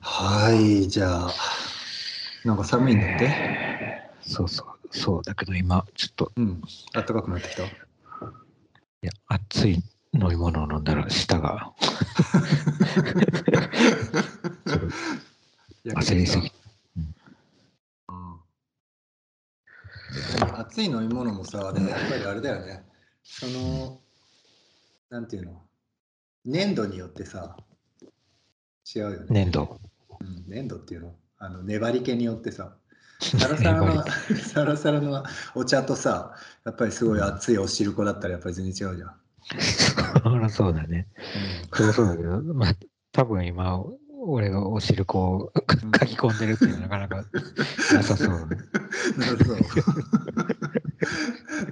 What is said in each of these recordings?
はい、じゃあ、なんか寒いんだって？そうそう、そうだけど今、ちょっと、うん。暖かくなってきた？いや、熱い飲み物を飲んだら舌が 焦りすぎ。熱い飲み物もさ、でもやっぱりあれだよね。その、なんていうの？粘土によってさ、違うよね。粘土。うん、粘土っていうの？あの粘り気によってさ、サラサラの サラサラのお茶とさ、やっぱりすごい熱いお汁粉だったらやっぱり全然違うじゃん。そりゃそうだね。そりゃそうだけど、まあ、多分今、俺がお汁粉を 書き込んでるっていうのはなかなかなさそうだね。なるほど。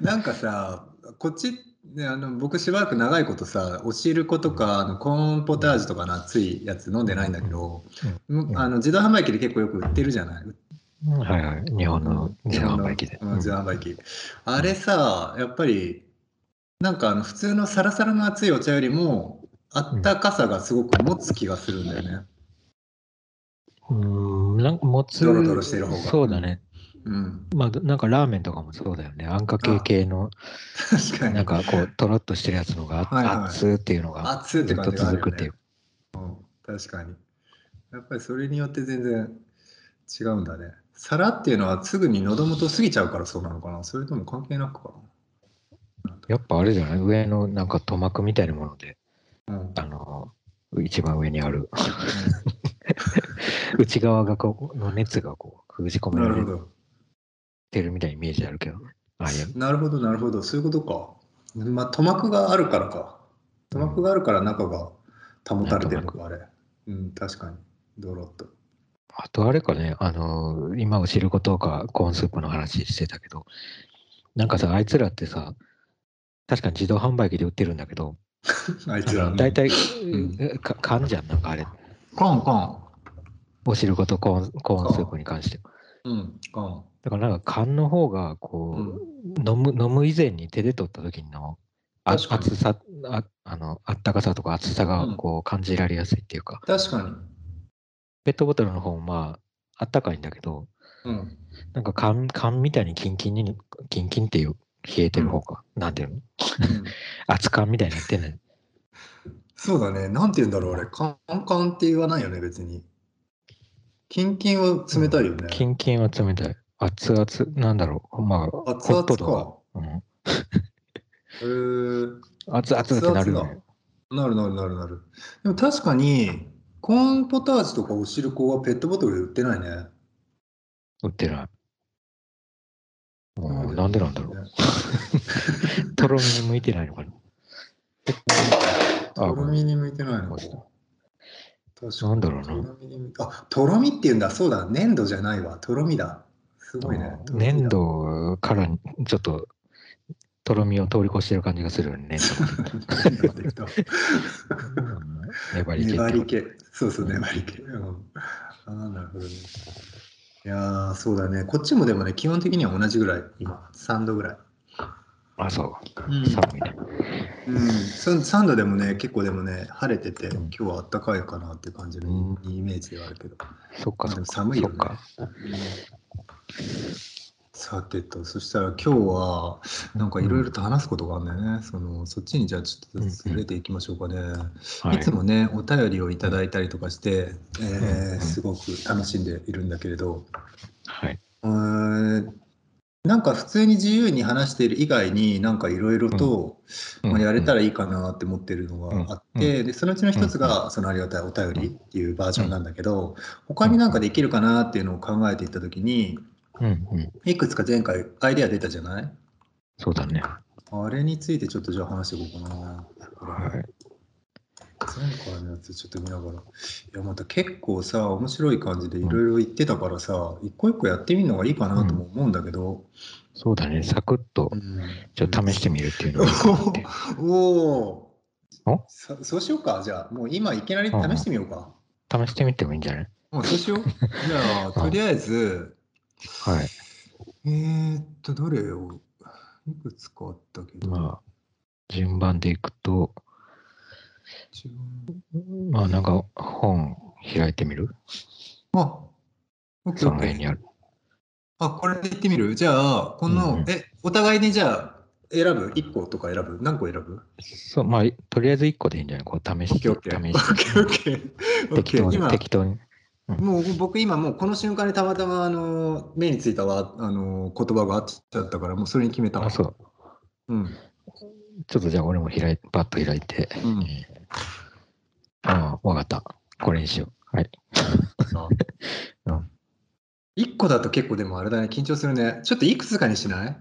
なんかさ、こっち、ね、あの僕しばらく長いことさ、お汁粉とかあのコーンポタージュとかの熱いやつ飲んでないんだけど、うんあの自動販売機で結構よく売ってるじゃない？はいはい。日本の自動販売機で。うん自動販売機。あれさ、やっぱり、なんかあの普通のサラサラの熱いお茶よりも、あったかさがすごく持つ気がするんだよね。うん、なんかもつ、ドロドロしてる方がそうだね。うん。まあ、なんかラーメンとかもそうだよね。あんかけ系の、確かに。なんかこう、とろっとしてるやつのが、はいはいっていうのが、ずっと続くっていう。うん、確かに。やっぱりそれによって全然違うんだね。皿っていうのはすぐに喉元過ぎちゃうからそうなのかなそれとも関係なくかやっぱあれじゃない？上のなんか塗膜みたいなもので、なうん。あの、一番上にある、内側がこう、の熱がこう、封じ込められなるほど。てるみたいなイメージあるけど、ああいう。なるほど、なるほど。そういうことか。まあ、塗膜があるからか。塗膜があるから中が保たれてるのか、あれ。うん、確かに。ドロッと。あとあれかね、あの、今お汁粉とかコーンスープの話してたけど、なんかさ、あいつらってさ、確かに自動販売機で売ってるんだけど、あいつら。大体、んか缶じゃん、なんかあれ。コンコン。お汁粉とコーンコーンスープに関して。うん、コン。だからなんか缶の方が、こう、飲む、飲む以前に手で取った時の、熱さあ、あの、あったかさとか熱さがうんこう感じられやすいっていうか、確かに。ペットボトルの方もまあ、あったかいんだけど、うん。なんか缶、缶みたいにキンキンに、キンキンっていう、冷えてる方が、なんていうの？うん 熱燗みたいになってんねそうだね。なんて言うんだろう、あれ。カンカンって言わないよね、別に。キンキンは冷たいよね。キンキンは冷たい。熱々、なんだろう。まあ、熱々か。か。うん、へー熱々ってなるよ熱ね。なるなるなるなる。でも確かに、コーンポタージュとかお汁粉はペットボトルで売ってないね。売ってない。もうなんで？なんだろう。ね とろみに向いてないのかな。とろみに向いてないのか。あ確かに。なんだろうなあ、とろみっていうんだ。そうだ。粘土じゃないわ。とろみだ。すごいね。粘。土からちょっととろみを通り越してる感じがするよね。粘 り気粘り気。そうそう、粘り気。うん、ああ、なるほどね。いやー、そうだね。こっちもでもね、基本的には同じぐらい、今、3度ぐらい。あ、そう。うん寒いね。うん、そ3度でもね、結構でもね、晴れてて、うん今日は暖かいかなって感じのうイメージではあるけど。そっか。寒いよね。さてと、そしたら今日は、なんかいろいろと話すことがあるんだよね。そのそっちにじゃあちょっとずれていきましょうかね。はいいつもね、お便りをいただいたりとかして、えーうんすごく楽しんでいるんだけれど、はい。うーんなんか普通に自由に話している以外になんかいろいろと、まあ、やれたらいいかなって思ってるのがあって、でそのうちの一つがそのありがたいお便りっていうバージョンなんだけど他になんかできるかなっていうのを考えていった時に。いくつか前回アイデア出たじゃない？そうだね。あれについてちょっとじゃあ話していこうかな。はい。前回のやつちょっと見ながら。いや、また結構さ、面白い感じでいろいろ言ってたからさ、一個一個やってみるのがいいかなとも思うんだけど。そうだね。サクッとうんちょっと試してみるっていうのがいいかなって。おおお？そそうしようか。じゃあ、もう今いきなり試してみようか。試してみてもいいんじゃない？もうそうしよう。じゃあ、とりあえず、はい。えー、っと、どれを、いくつかあったけど、まあ、順番でいくと、まあなんか本開いてみる？あ、オッケーオッケー。その辺にある。あ、これで言ってみる？じゃあ、この、うんうんえ、お互いにじゃあ、選ぶ ?1 個とか選ぶ？何個選ぶ？そう、まあ、とりあえず1個でいいんじゃない？こう試して、ケーオッケー。オ試ッして。ケーオッケー。オッ適当に、適当に。もう僕今もうこの瞬間にたまたまあの目についたわあの言葉があっちゃったからもうそれに決めたわあ、そう。うん。ちょっとじゃあ俺も開いパッと開いて。うんえーああ、わかった。これにしよう。はい。うん1個だと結構でもあれだね緊張するね。ちょっといくつかにしない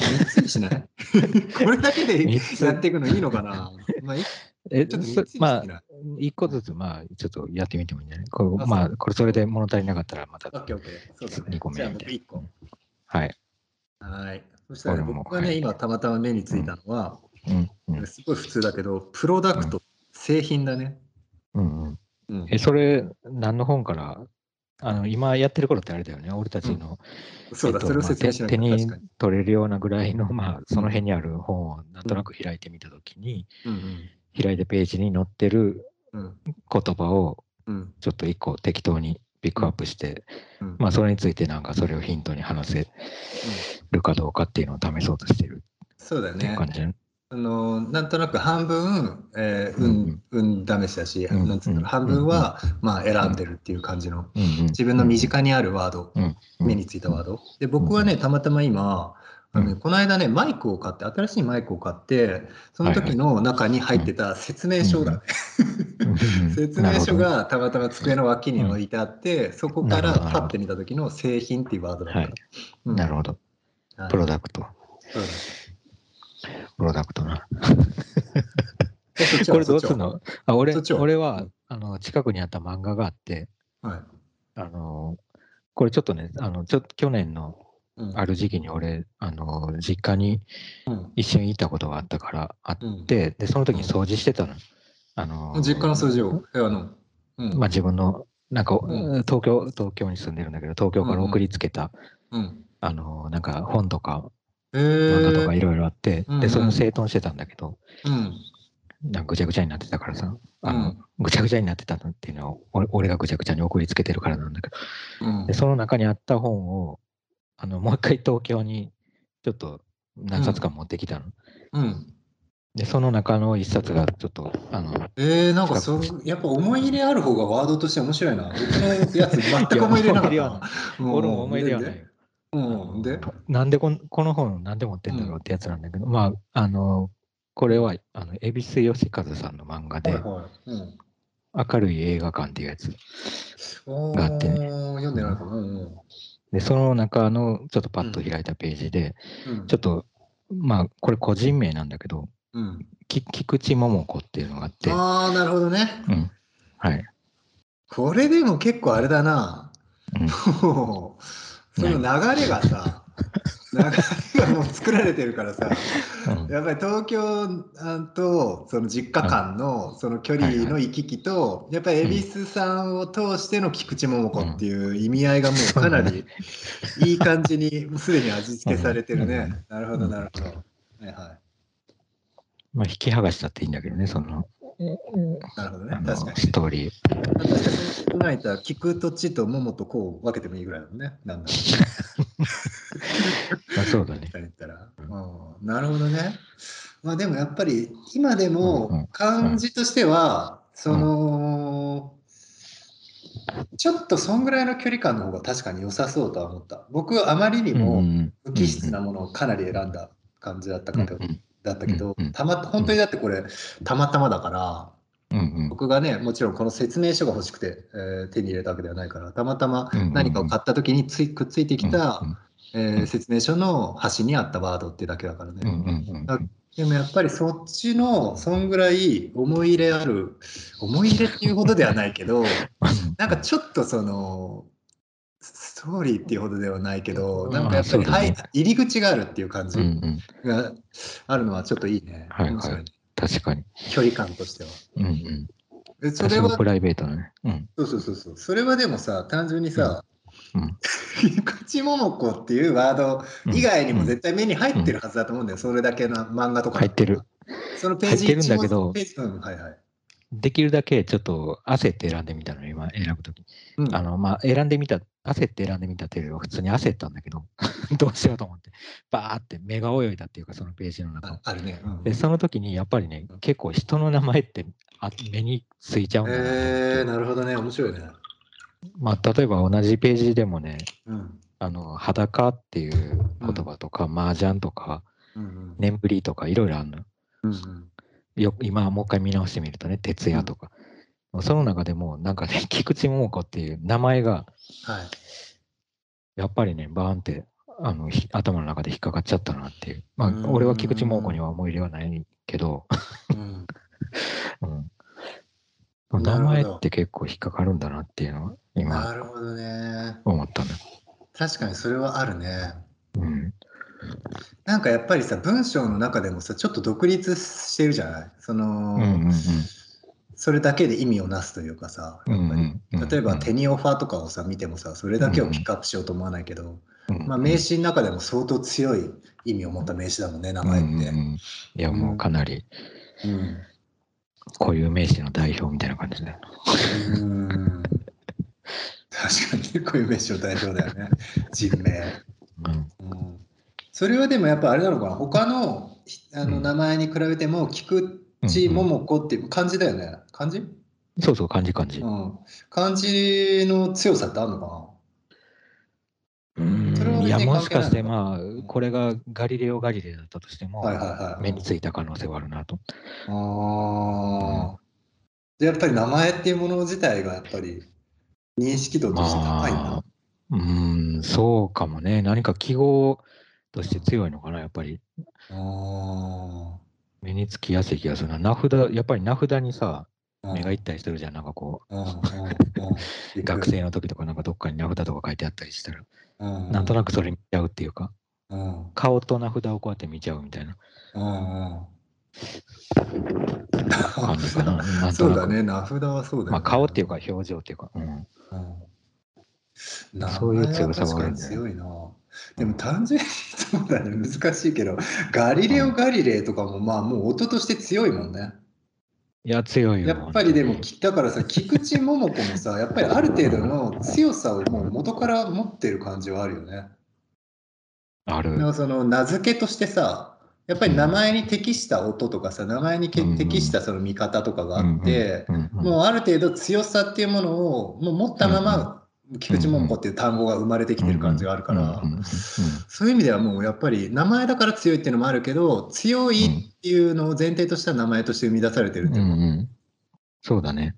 ?3 つにしない？これだけでやっていくのいいのかな？まあ、いえ、ちょっとまあて、ない？一個ずつ、まあ、ちょっとやってみてもいいんじゃない？こうあまあ、これそれで物足りなかったらまたオ。ッケーオッケー。そうだね。二個目みたいな1個。はい。はい。そしたら僕がね、はい今たまたま目についたのは、うん、うん、すごい普通だけど、プロダクト、製品だね。うん、うん。うんえ、それ、何の本から、あの、今やってる頃ってあれだよね？俺たちの、そうだ、えっとそれを説明しなきゃまあ手手に。取れるようなぐらいの、まあ、その辺にある本をなんとなく開いてみたときに、うん開いたページに載ってるうん。うん言葉をうんちょっと一個適当にピックアップして、うんまあそれについてなんかそれをヒントに話せるかどうかっていうのを試そうとしてるそうだよねっていう。感じ、ねあのなんとなく半分、えー、うん運、運試しだし、うんなんつう半分は、まあ、選んでるっていう感じの、自分の身近にあるワード、目についたワード。で、僕はね、たまたま今、あのねうん。この間ね、マイクを買って、新しいマイクを買って、その時の中に入ってた説明書だね。うん。説明書がたまたま机の脇に置いてあって、そこからなるほどパッて見た時の製品っていうワードだった。なるほど。はい。プロダクト。プロダクトな。えそっちは これどうすんの？あ俺俺はあの近くにあった漫画があって、ちははい。あのこれちょっとね、あのちょ去年のうん。ある時期に俺、あの実家にうん。一緒に行ったことがあったからあっうんて、で、その時に掃除してたの。あの実家の数字を？部屋の。うん。まあ自分の、なんか、うん。東京、東京に住んでるんだけど、東京から送りつけた、うん。あの、なんか本とかえ漫画とかー。いろいろあって、うんうん。で、それを整頓してたんだけど、うん。なんかぐちゃぐちゃになってたからさ、あの、うん。ぐちゃぐちゃになってたのっていうのは俺、俺がぐちゃぐちゃに送りつけてるからなんだけど、うん。で、その中にあった本を、あの、もう一回東京にちょっと何冊か持ってきたの。うん。で、その中の一冊がちょっと、あの、えー、なんかそうやっぱ思い入れある方がワードとして面白いな。僕のやつ全く思い入れなかった。俺も思い出はないよ。うん、で、なんでこんこの本なんで持ってんだろうってやつなんだけど、まあ、あの、これは、あの、恵比寿義和さんの漫画で、はいはい。うん明るい映画館っていうやつ。おがあってねー読んでないかな。うんで、その中のちょっとパッと開いたページで、うんちょっと、まあ、これ個人名なんだけど、うん、き菊池桃子っていうのがあって、ああ、なるほどね。うん。はい。これでも結構あれだな。うん その流れがさ、流れがもう作られてるからさ、うん。やっぱり東京あとその実家間のその距離の行き来と、やっぱり恵比寿さんを通しての菊池桃子っていう意味合いがもうかなりいい感じにすでに味付けされてるね。なるほど、なるほど。はいはまあ、引き剥がしたっていいんだけどね、その、い。なるほどね確かに。ストーリー。確かにその考えた菊と地と桃とこう分けてもいいぐらいだもんね。なんだろ まあ、そうだね。う。言ったら。うんなるほどね。まあでもやっぱり今でうんうんも感じとしては、その、ちょっとそんぐらいの距離感の方が確かに良さそうとは思った。僕はあまりにもん無機質なものをかなり選んだ感じだったかと、だったけどうんうん、たま本当にだってこれたまたまだから、うんうん。僕がね、もちろんこの説明書が欲しくて、えー手に入れたわけではないから、たまたまうんうんうん。何かを買った時についくっついてきた、えーうん。説明書の端にあったワードってだけだからね。うんうんうんだでもやっぱりそっちのそんぐらい思い入れある思い入れっていうほどではないけど なんかちょっとそのストーリーっていうほどではないけどなんかやっぱり、入り口があるっていう感じうんうんがあるのはちょっといいね。はいはい確かに。距離感としては。うんうん。でそれはプライベートだね。うん。そうそうそうそうそれはでもさ単純にさうんうん「口桃子」っていうワード以外にも絶対目に入ってるはずだと思うんだよ、それだけの漫画とか入ってる。そのページ入ってるんだけど一文ページうんはいはいできるだけちょっと焦って選んでみたの、今。今選ぶとき。うんあの、まあ、選んでみた、焦って選んでみたというよりは普通に焦ったんだけど、どうしようと思って、バーって目が泳いだっていうか、そのページの中をあ。あるね。うんで、その時にやっぱりね、結構人の名前ってあ目についちゃうんだえー、なるほどね。面白いね。まあ、例えば同じページでもね、うん。あの、裸っていう言葉とか、麻雀とか、うんうん。眠りとか、いろいろあるのよ。うんうん。よ今もう一回見直してみるとね、徹夜とか。その中でも、なんかね、菊池桃子っていう名前が、はい。やっぱりね、バーンってあのひ頭の中で引っかかっちゃったなっていう。まあ俺は菊池桃子には思い入れはないけど、うん。うん、名前って結構引っかかるんだなっていうのは、な今るほどね。思ったの。確かにそれはあるね。うん。なんかやっぱりさ、文章の中でもさ、ちょっと独立してるじゃない？その、うんうんそれだけで意味をなすというかさ、うん。やっぱり。うんうん例えばテニオファーとかをさ見てもさそれだけをピックアップしようと思わないけど、うんまあ、名詞の中でも相当強い意味を持った名詞だもんね名前って。うんうんうん。いや、もうかなり。うん。固有名詞の代表みたいな感じだよ。うん。確かにこういう名詞の代表だよね。人名、うん。うん。それはでもやっぱあれなのかな？他のあのうん。名前に比べても菊池桃子っていう漢字だよね。漢字、そうそう、漢字漢字。うん、漢字の強さってあるのかうん。いや、もしかして、まあ、これがガリレオ・ガリレイだったとしても、はいはいはい目についた可能性はあるなと。なああ、でやっぱり名前っていうもの自体がやっぱり認識度として高いんだ、まあ、うん、そうかもね。何か記号として強いのかな、やっぱり。あ目につきやすい気がするな。名札、やっぱり名札にさ、あ目がいったりしてるじゃん。なんかこう 学生の時とかなんかどっかに名札とか書いてあったりしたら、うんなんとなくそれ見ちゃうっていうか、うん顔と名札をこうやって見ちゃうみたいなうん感じかな。な。そうだね名札はそうだよね、まあ顔っていうか表情っていうか、うん。うん名そういう強さはあるね強いな。でも単純にそうだね難しいけどガリレオ・ガリレイとかもまあもう音として強いもんね。いや、強いよ。やっぱりでもだからさ菊池桃子もさ やっぱりある程度の強さをもう元から持ってる感じはあるよね。ある。その名付けとしてさやっぱり名前に適した音とかさ名前に適したその見方とかがあって、もうある程度強さっていうものをもう持ったまま菊池桃子っていう単語が生まれてきてる感じがあるから。そういう意味ではもうやっぱり名前だから強いっていうのもあるけど強いっていうのを前提とした名前として生み出されてるっていう。うんうんそうだね。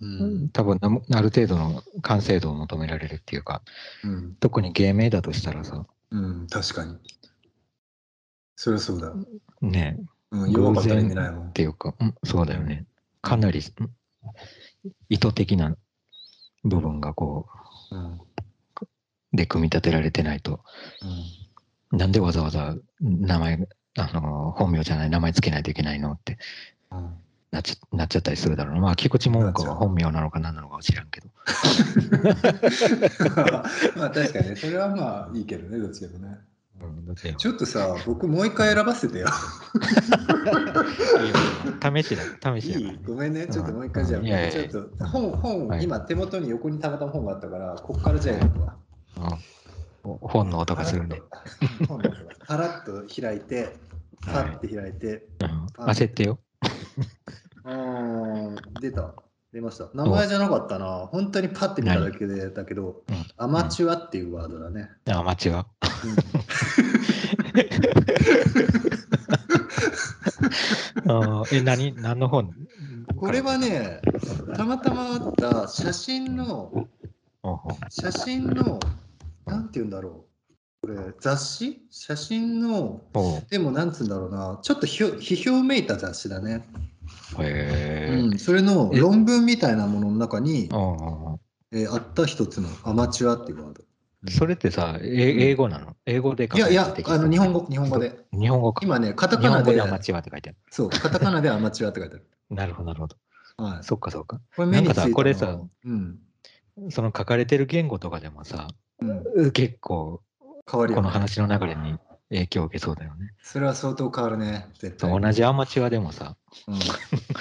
うん。多分なある程度の完成度を求められるっていうか、うん。特に芸名だとしたらさ、うん確かに。それはそうだ、ね、うん、弱かったら意味ないもんっていうか、うん、そうだよね。かなりうん意図的な部分がこうんう、で組み立てられてないと、なんでわざわざ名前、あの、本名じゃない名前つけないといけないのってうんうんなっちゃなっちゃったりするだろうな。まあ、菊池桃子は本名なのか何なのかは知らんけど。まあ確かにね。それはまあいいけどねどっちでもねちょっとさ僕もう一回選ばせてよ。試しだ、試しだごめんね。ちょっともう一回じゃあいやいやいや。ちょっと本本、はい。今手元に横にたまたま本があったからこっからじゃあ選ぶわ。うん。本の音がするね。パラッと開いてパッて開いて、うん。焦ってよ。あー出た出ました。名前じゃなかったな。本当にパッて見ただけでだけど、うん。アマチュアっていうワードだね、あ、間違う。あー。え、何？何の本？これはねたまたまあった写真の写真のなんて言うんだろう。これ雑誌？写真のほでもなんつうんだろうな。ちょっとひょ批評めいた雑誌だね、ううん、それのえ論文みたいなものの中に、えーあった一つのアマチュアっていうワード。それってさ、えうん。英語なの？英語で書いやいやかれてきたあの日本語日本語で。日本語か。今ねカタ日カナで。本語でアマチュアって書いてある。そうカタカナでアマチュアって書いてある。なるほど、なるほど。はい。そっかそっか。これ目についたの。なんかさこれさうん。その書かれてる言語とかでもさ、うん、結構、変わるこの話の流れに影響を受けそうだよね。それは相当変わるね、絶対。同じアマチュアでもさ、うん。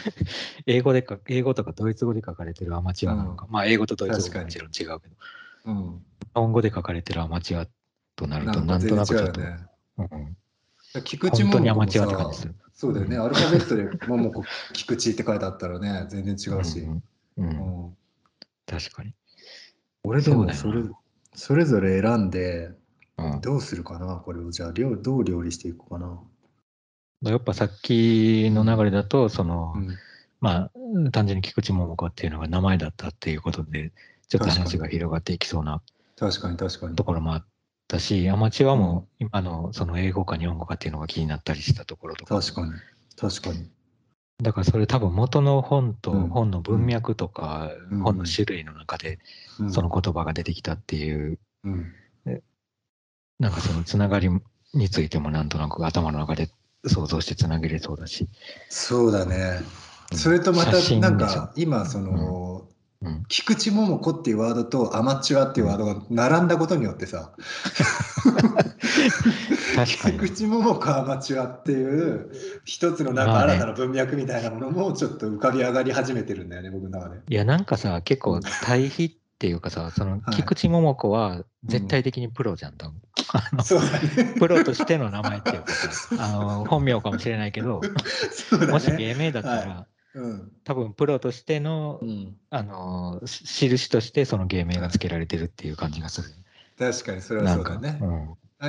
英語でか英語とかドイツ語で書かれてるアマチュアなのか、まあ英語とドイツ語はもちろん違うけど、うん。日本語で書かれてるアマチュアとなると、なんとなくちょっと、うよね。うん菊池本当にアマチュアって感じすさる。そうだよね、アルファベットで桃子菊池って書いてあったらね、全然違うし。うんうんうん。確かに。俺でもそれそれぞれ選んでうん、どうするかなこれを。じゃあ料どう料理していこうかな。やっぱさっきの流れだと、その、うん。まあ、単純に菊池桃子っていうのが名前だったっていうことで、ちょっと話が広がっていきそうな確かに。確かに。と。ころもあったし、アマチュアも今のその英語か日本語かっていうのが気になったりしたところとか、確かに。確かに。だからそれ多分元の本とうん。本の文脈とか、うん。本の種類の中でうん。その言葉が出てきたっていう、うん。なんかそのつながりについてもなんとなく頭の中で想像してつなげれそうだし、そうだね。うん。それとまたなんか今その、うん、菊池桃子っていうワードとアマチュアっていうワードが並んだことによってさ、菊池桃子アマチュアっていう一つのなんか新たな文脈みたいなものもちょっと浮かび上がり始めてるんだよね、僕の中で。いやなんかさ結構対比っていうかさそのはい菊池桃子は絶対的にプロじゃん多分。プロとしての名前っていうかさ あの本名かもしれないけど。もし芸名だったら。多分プロとしてのうん。あのし印としてその芸名が付けられてるっていう感じがする。確かにそれはそうだね。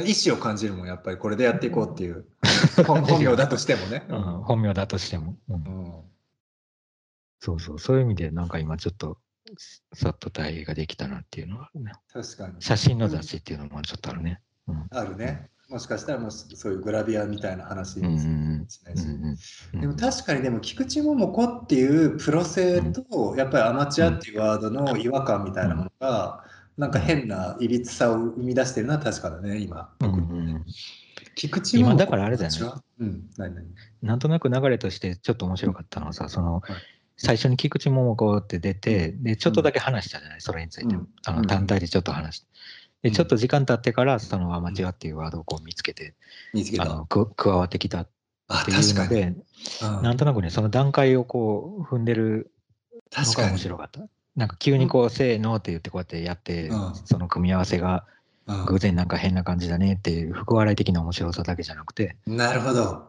意思を感じるもん、やっぱりこれでやっていこうっていう。本本名だとしてもね。うん本名だとしても、そうそう、そういう意味でなんか今ちょっとさっと対比ができたなっていうのはあるね。確かに。写真の雑誌っていうのもちょっとあるね。うんあるね。もしかしたらもうそういうグラビアみたいな話うんうにするかんもしれないし。うんうんでも確かにでも菊池桃子っていうプロ性とやっぱりアマチュアっていうワードの違和感みたいなものがなんか変ないびつさを生み出してるのは確かだね今。うんうん菊池桃子今だからあれだよねうん何何？なんとなく流れとしてちょっと面白かったのはさ、そのはい最初に菊池桃子って出て、で、ちょっとだけ話したじゃない、それについてうん。あのうん単体でちょっと話して。で、うんちょっと時間経ってから、そのアマチュアっていうワードをこう見つけて。あのく加わってきたっあていう確かに。ので、うんなんとなくね、その段階をこう踏んでるのが確かに。面白かった。なんか急にこう、せーのって言ってこうやってやって、うんその組み合わせがうん偶然なんか変な感じだねっていう、福笑い的な面白さだけじゃなくて、なるほどうん。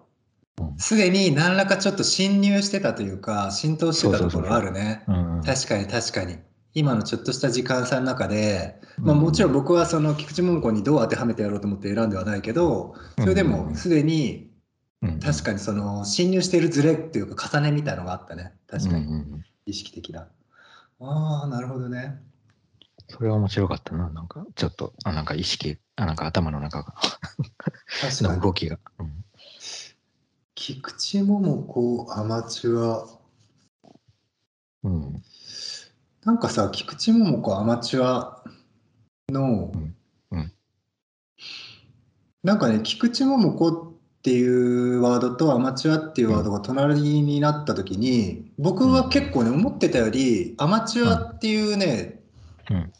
すでに何らかちょっと侵入してたというか浸透してたところあるね。うん、確かに確かに。今のちょっとした時間差の中で、まあ、うんもちろん僕はその菊池桃子にどう当てはめてやろうと思って選んではないけどそれでもすでにうん確かにその侵入しているズレっていうか重ねみたいのがあったね確かに意識的な。ああなるほどね。それは面白かったな。なんか、ちょっと、あなんか意識、あなんか頭の中が、動きが。うん菊池桃子アマチュア。うん。なんかさ菊池桃子アマチュアの、うん。うん。なんかね菊池桃子っていうワードとアマチュアっていうワードが隣になった時に僕は結構ね思ってたよりアマチュアっていうね、うん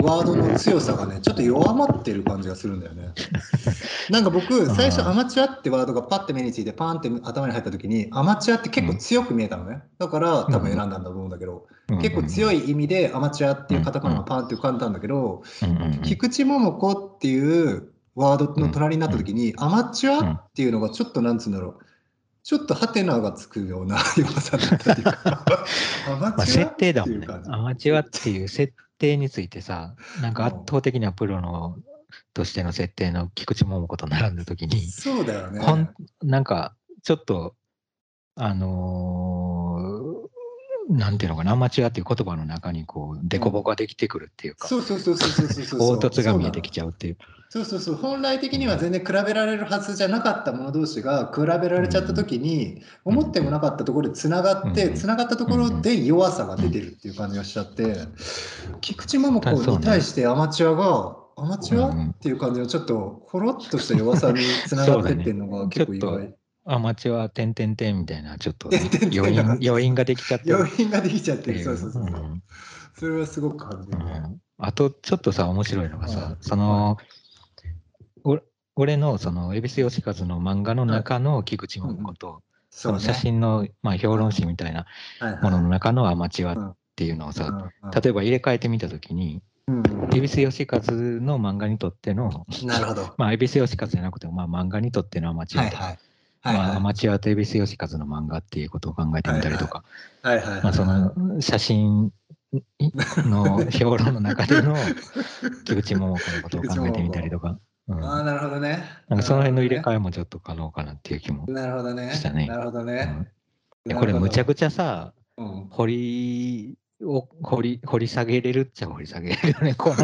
ワードの強さがねちょっと弱まってる感じがするんだよね。なんか僕最初アマチュアってワードがパッて目についてパーンって頭に入った時にアマチュアって結構強く見えたのね。だから多分選んだんだと思うんだけど、結構強い。い意味でアマチュアっていうカタカナがパーンって浮かんだんだけど、菊池桃子っていうワードの隣になった時に、アマチュアっていうのがちょっとなんつうんだろう。ちょっとハテナがつくような弱さだったっていうか。ア マまあ、チュア設定だもんね。っていう感。じアマチュアっていう設定についてさ、なんか圧倒的なプロのとしての設定の菊池桃子と並んだ時に、そうだよねほんなんか、ちょっと、あのーなんていうのかな、アマチュアっていう言葉の中に、こう、凸凹ができてくるっていうか、そうそうそうそうそう凹凸が見えてきちゃうっていう。そうそうそう。本来的には全然比べられるはずじゃなかった者同士が比べられちゃった時に、うん思ってもなかったところでつながって、うん。つながったところで弱さが出てるっていう感じがしちゃって、菊池桃子に対してアマチュアが、アマチュアうんっていう感じのちょっとほろっとした弱さにつながってってるのが結構意外。アマチュア、点々点みたいな、ちょっと 余韻余韻ができちゃってる。余韻ができちゃっっててる。そうそうそう。う。んそれはすごく感じる。ね。うん。あと、ちょっとさ、面白いのがうん。さ、その、俺俺のその、恵比寿義和の漫画の中の菊池桃子と、その写真の、まあ、評論誌みたいなものの中のアマチュアっていうのをさ、例えば入れ替えてみたときに、恵比寿義和の漫画にとっての、なるほど。まあ、恵比寿義和じゃなくても、まあ、漫画にとってのアマチュアはいはい。まあ、アマチュアと恵比寿義和の漫画っていうことを考えてみたりとか、まあ、その写真の 評論の中での 菊池桃子のことを考えてみたりとか。うん、ああ、なるほどね。なんかその辺の入れ替えもちょっと可能かなっていう気もなるほどね。したね。なるほどね。うん、これむちゃくちゃさ、うん、掘りを掘り掘り下げれるっちゃ掘り下げれるね、このこ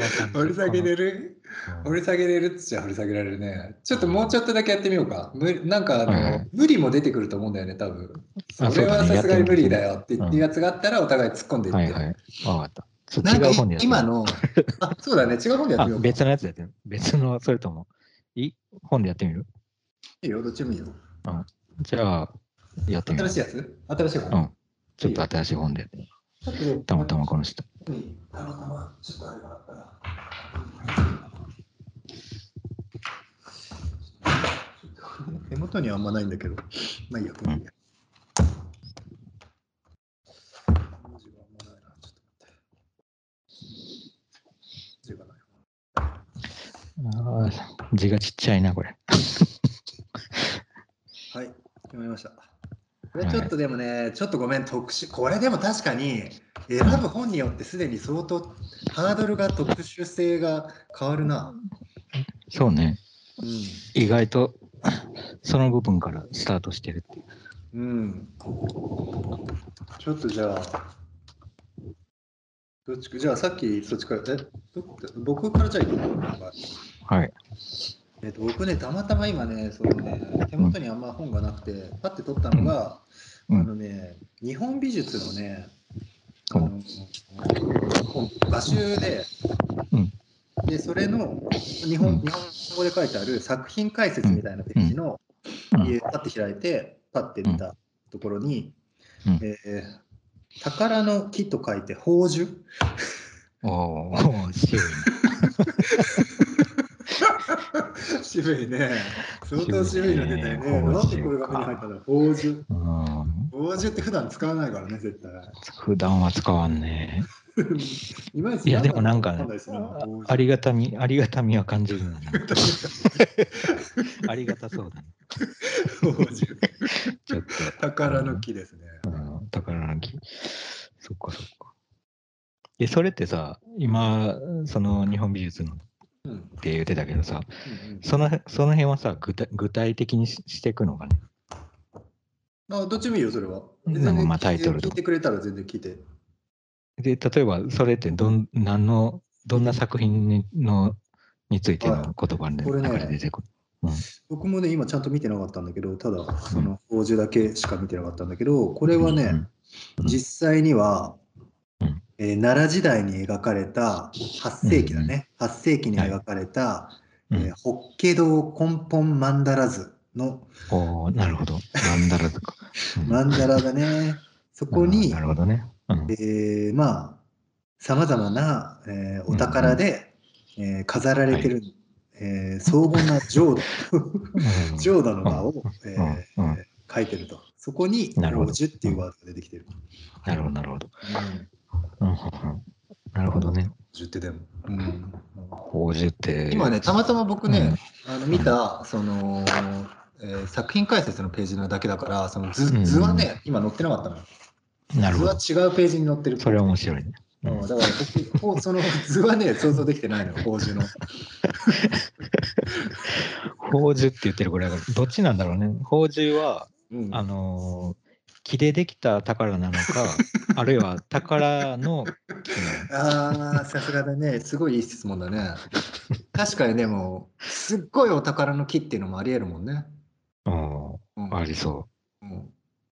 の掘り下げれる、掘り下げれるっちゃ掘り下げられるね。ちょっともうちょっとだけやってみようか。むなんかあの、はい、無理も出てくると思うんだよね、多分。それはさすがに無理だよっていうやつがあったら、お互い突っ込んでいって。はいはい。分かった。違う本でやって今の、あ、そうだね、違う本でやってみよう別のやつやってみ別の、それとも、い本でやってみる？いいよ、どっちもいいよ。うん。じゃあ、やってみる。新しいやつ？新しい本？うん。ちょっと新しい本でやってみる。たまたまこの人。たまたま、ちょっとあれがあったら。手元にはあんまないんだけど、まあいいや、うん、あ字がちっちゃいな、これ。はい、決まりました。これちょっとでもね、はい、ちょっとごめん、特殊、これでも確かに選ぶ本によってすでに相当ハードルが特殊性が変わるな。そうね。うん、意外とその部分からスタートしてるっていう。うん。ちょっとじゃあ、どっちか、じゃあさっきそっちから、え、僕からじゃあ行くはい。えっと、僕ね、たまたま今ね、そのね、手元にあんま本がなくて、パッて取ったのが、うん、あのね、日本美術のね、あの本画集で、うん、で、それの日本,、日本語で書いてある作品解説みたいなページの、うん、パッて開いて、パッて見たところに、えー、宝の木と書いて宝珠。おお、渋い 渋いね。相当渋いの出たよね。なんでこれが目に入ったの宝珠。宝珠って普段使わないからね、絶対。普段は使わんね。いや、でもなんかね、ありがたみ、ありがたみは感じるね。ありがたそうだね。ちょっと。宝の木ですね。うん、宝の木。そっかそっか。で、それってさ、今、その日本美術のって言ってたけどさ、うんうん、そのその辺はさ具体、具体的にしていくのかね？あどっちもいいよ、それは。なん。かまあタイトルと聞いてくれたら全然聞いて。で、例えばそれってどん何の、どんな作品にのについての言葉の中で出てくる、うん、僕もね、今ちゃんと見てなかったんだけど、ただ、その宝珠だけしか見てなかったんだけど、これはね、うんうん、実際には、えー、奈良時代に描かれた8世紀だね、うん、8世紀に描かれた、はい、えー、法華堂根本曼荼羅図のおなるほど。曼荼羅図か。曼荼羅だね。そこになるほどね、うん、えー、まあさまざまな、えー、お宝で、うんうん、えー、飾られてる、はい、えー、荘厳な浄土。浄土の名を、えーうん。うん、書いてると。そこに「宝珠」っていうワードが出てきてる。なるほどなるほど。なるほどね。宝ってでも。うん。宝珠って。今ね、たまたま僕ね、うん、あの見た、その、えー、作品解説のページなだけだから、その図図はね、今載ってなかったの。なるほど。図は違うページに載ってる。それは面白いね。うん、だから僕、その図はね、想像できてないの、宝珠の。宝珠って言ってるこれは、どっちなんだろうね。宝珠は、うん、あのー木でできた宝なのか、あるいは宝の木ああ、さすがだね。すごいいい質問だね。確かにでも、すっごいお宝の木っていうのもありえるもんね。あ、うん、ありそう、うん。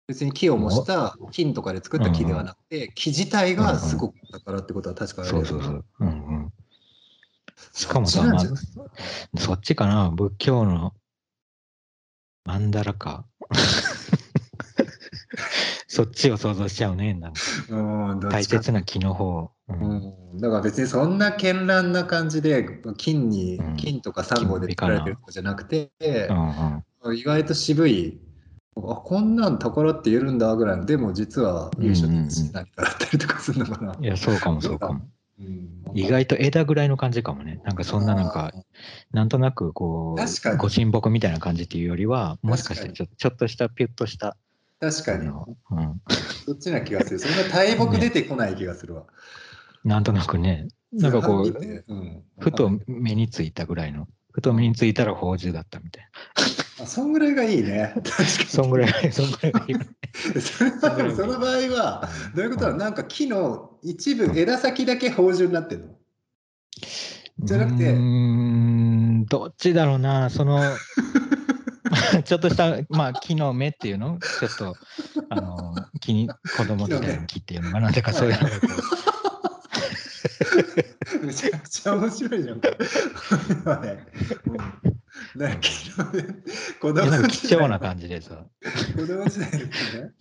別に木を模した金とかで作った木ではなくて、木自体がすごく宝ってことは確かにある、そうそうそう。うんうん、しかもさ、まあ、そっちかな、仏教の曼荼羅か。そっちを想像しちゃうね、なんか。うん、大切な木の方。うん、だから別にそんな絢爛な感じで金に、金とかサンゴで作られてるとかじゃなくて、うんうん、意外と渋い。あこんなん宝って言えるんだぐらいのでも実は優勝何かだったりとかするのかな、いやそうかもそうかも、うん、意外と枝ぐらいの感じかもね。なんかそんななんかなんとなくこうご神木みたいな感じっていうよりはもしかしてちょちょっとしたピュッとした確かに、うん、そっちな気がする。そんな大木出てこない気がするわ、ね、なんとなくね。なんかこう、うん、ふと目についたぐらいの。ふと目についたら宝珠だったみたいな。あそんぐらいがいいね。確かに。そんぐらい、そんぐらいがいい。それはでもその場合は、どういうことなの？なんか木の一部、枝先だけ宝珠になってるの？じゃなくて。うん、どっちだろうな、その、ちょっとした、まあ、木の芽っていうの？ちょっと、あの、木に、子供時代の木っていうのが、な？んでかそういうのがこう。めちゃくちゃ面白いじゃん。だけど、子供貴重な感じでさ。子供時代のね。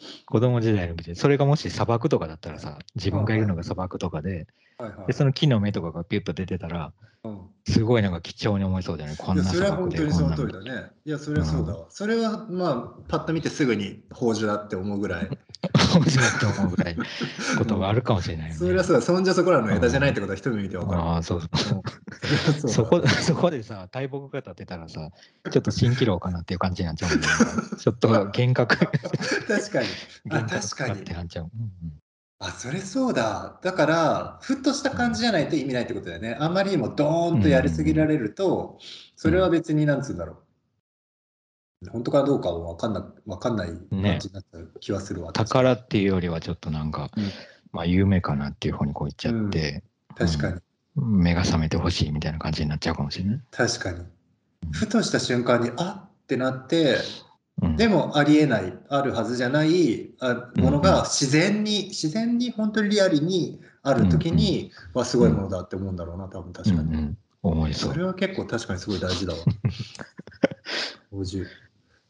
子供時代のそれがもし砂漠とかだったらさ、自分がいるのが砂漠とかで、はいはい、でその木の芽とかがピュッと出てたら、うん、すごいなんか貴重に思いそうじゃない？こんなそれは本当にその通りだね。いや、それはそうだわ。うん、それはまあ、パッと見てすぐに宝珠だって思うぐらい。宝珠だって思うぐらいことがあるかもしれないよね。それはそうだ、そんじゃそこらの枝じゃないってことは一目見て分かる。ああ、そうそう。そこそこでさ、大木が立てたらさ、ちょっと蜃気楼かなっていう感じになっちゃう、ね、ちょっと幻覚。確かに。あ、確かに。ってなっちゃう。うんうんあ、それそうだ。だから、ふっとした感じじゃないと意味ないってことだよね。あんまりにもドーンとやりすぎられると、それは別になんつうんだろう。本当かどうかは分かんな分かんない感じになった気はするわ。宝っていうよりはちょっとなんか、うん、まあ夢かなっていう方にこう言っちゃって、うん、確かに、うん、目が覚めてほしいみたいな感じになっちゃうかもしれない。確かに。ふとした瞬間に、あってなって、でもありえない、あるはずじゃないものが自然に、自然に本当にリアルにある時に、はすごいものだって思うんだろうな、多分確かに。うん思いそう。それは結構確かにすごい大事だわ。50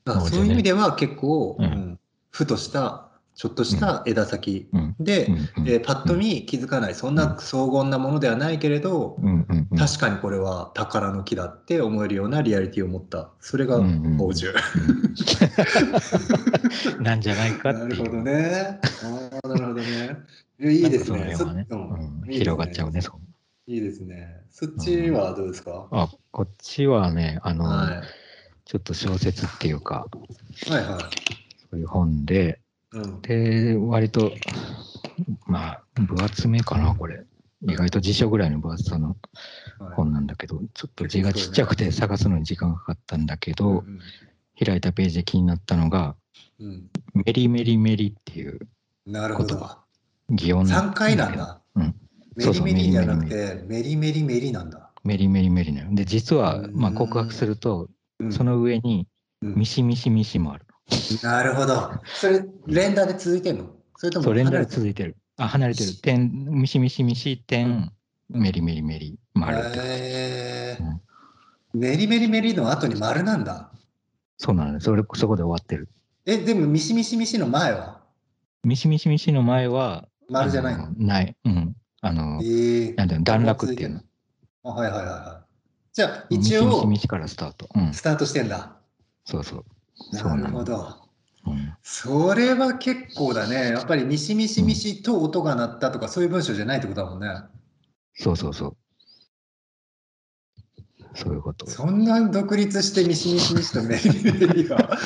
だそういう意味では結構、うん、ふとしたちょっとした枝先で、えパッと見気づかない、そんな荘厳なものではないけれど、確かにこれは宝の木だって思えるようなリアリティを持った、それが宝珠。なん。じゃないかなるほどね。あなるほどね。いいですね。広がっちゃうね、そう。いいですね。そっちはどうですか、あ、こっちはね、あの、ちょっと小説っていうか、はいはい。そういう本で、で、割と、まあ、分厚めかな、これ。意外と辞書ぐらいの分厚さの本なんだけど、ちょっと字がちっちゃくて探すのに時間かかったんだけど、開いたページで気になったのが、メリメリメリっていうなるほど。擬音3回なんだ。うん。メリメリじゃなくて、メリメリメリなんだ。メリメリメリなの。で、実は、まあ、告白すると、その上に、ミシミシミシもある。なるほど。それ、連打で続いてるの？それとも連打で続いてる。あ、離れてる。点、ミシミシミシ、点、メリメリメリ、丸へ、うん、メリメリメリの後に丸なんだ。そうなの、ね、それそこで終わってる。え、でもミシミシミシの前は？ミシミシミシの前は、丸じゃないの？ない。うん。あの、えー、なんていうの、段落っていうの。あはいはいはいはい。じゃあ、一応、ミシミシからスタート。うん、スタートしてんだ。そうそう。なるほど。うん、それは結構だね。やっぱりミシミシミシと音が鳴ったとか、そういう文章じゃないってことだもんね。そうそうそう。そういうこと。そんな独立してミシミシミシとメリメリが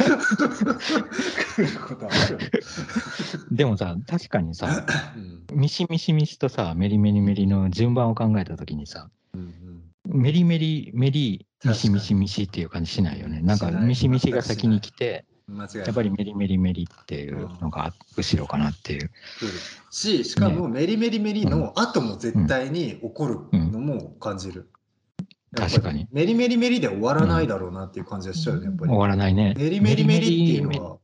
でもさ、確かにさ、うん、ミシミシミシとさ、メリメリメリの順番を考えたときにさ、うんうん、メリメリメリミシミシミシっていう感じしないよね。なんかミシミシが先に来て、やっぱりメリメリメリっていうのが後ろかなっていう。し、しかもメリメリメリの後も絶対に起こるのも感じる。確かに。メリメリメリで終わらないだろうなっていう感じがしちゃうね、やっぱり。終わらないね。メリメリメリっていうのは。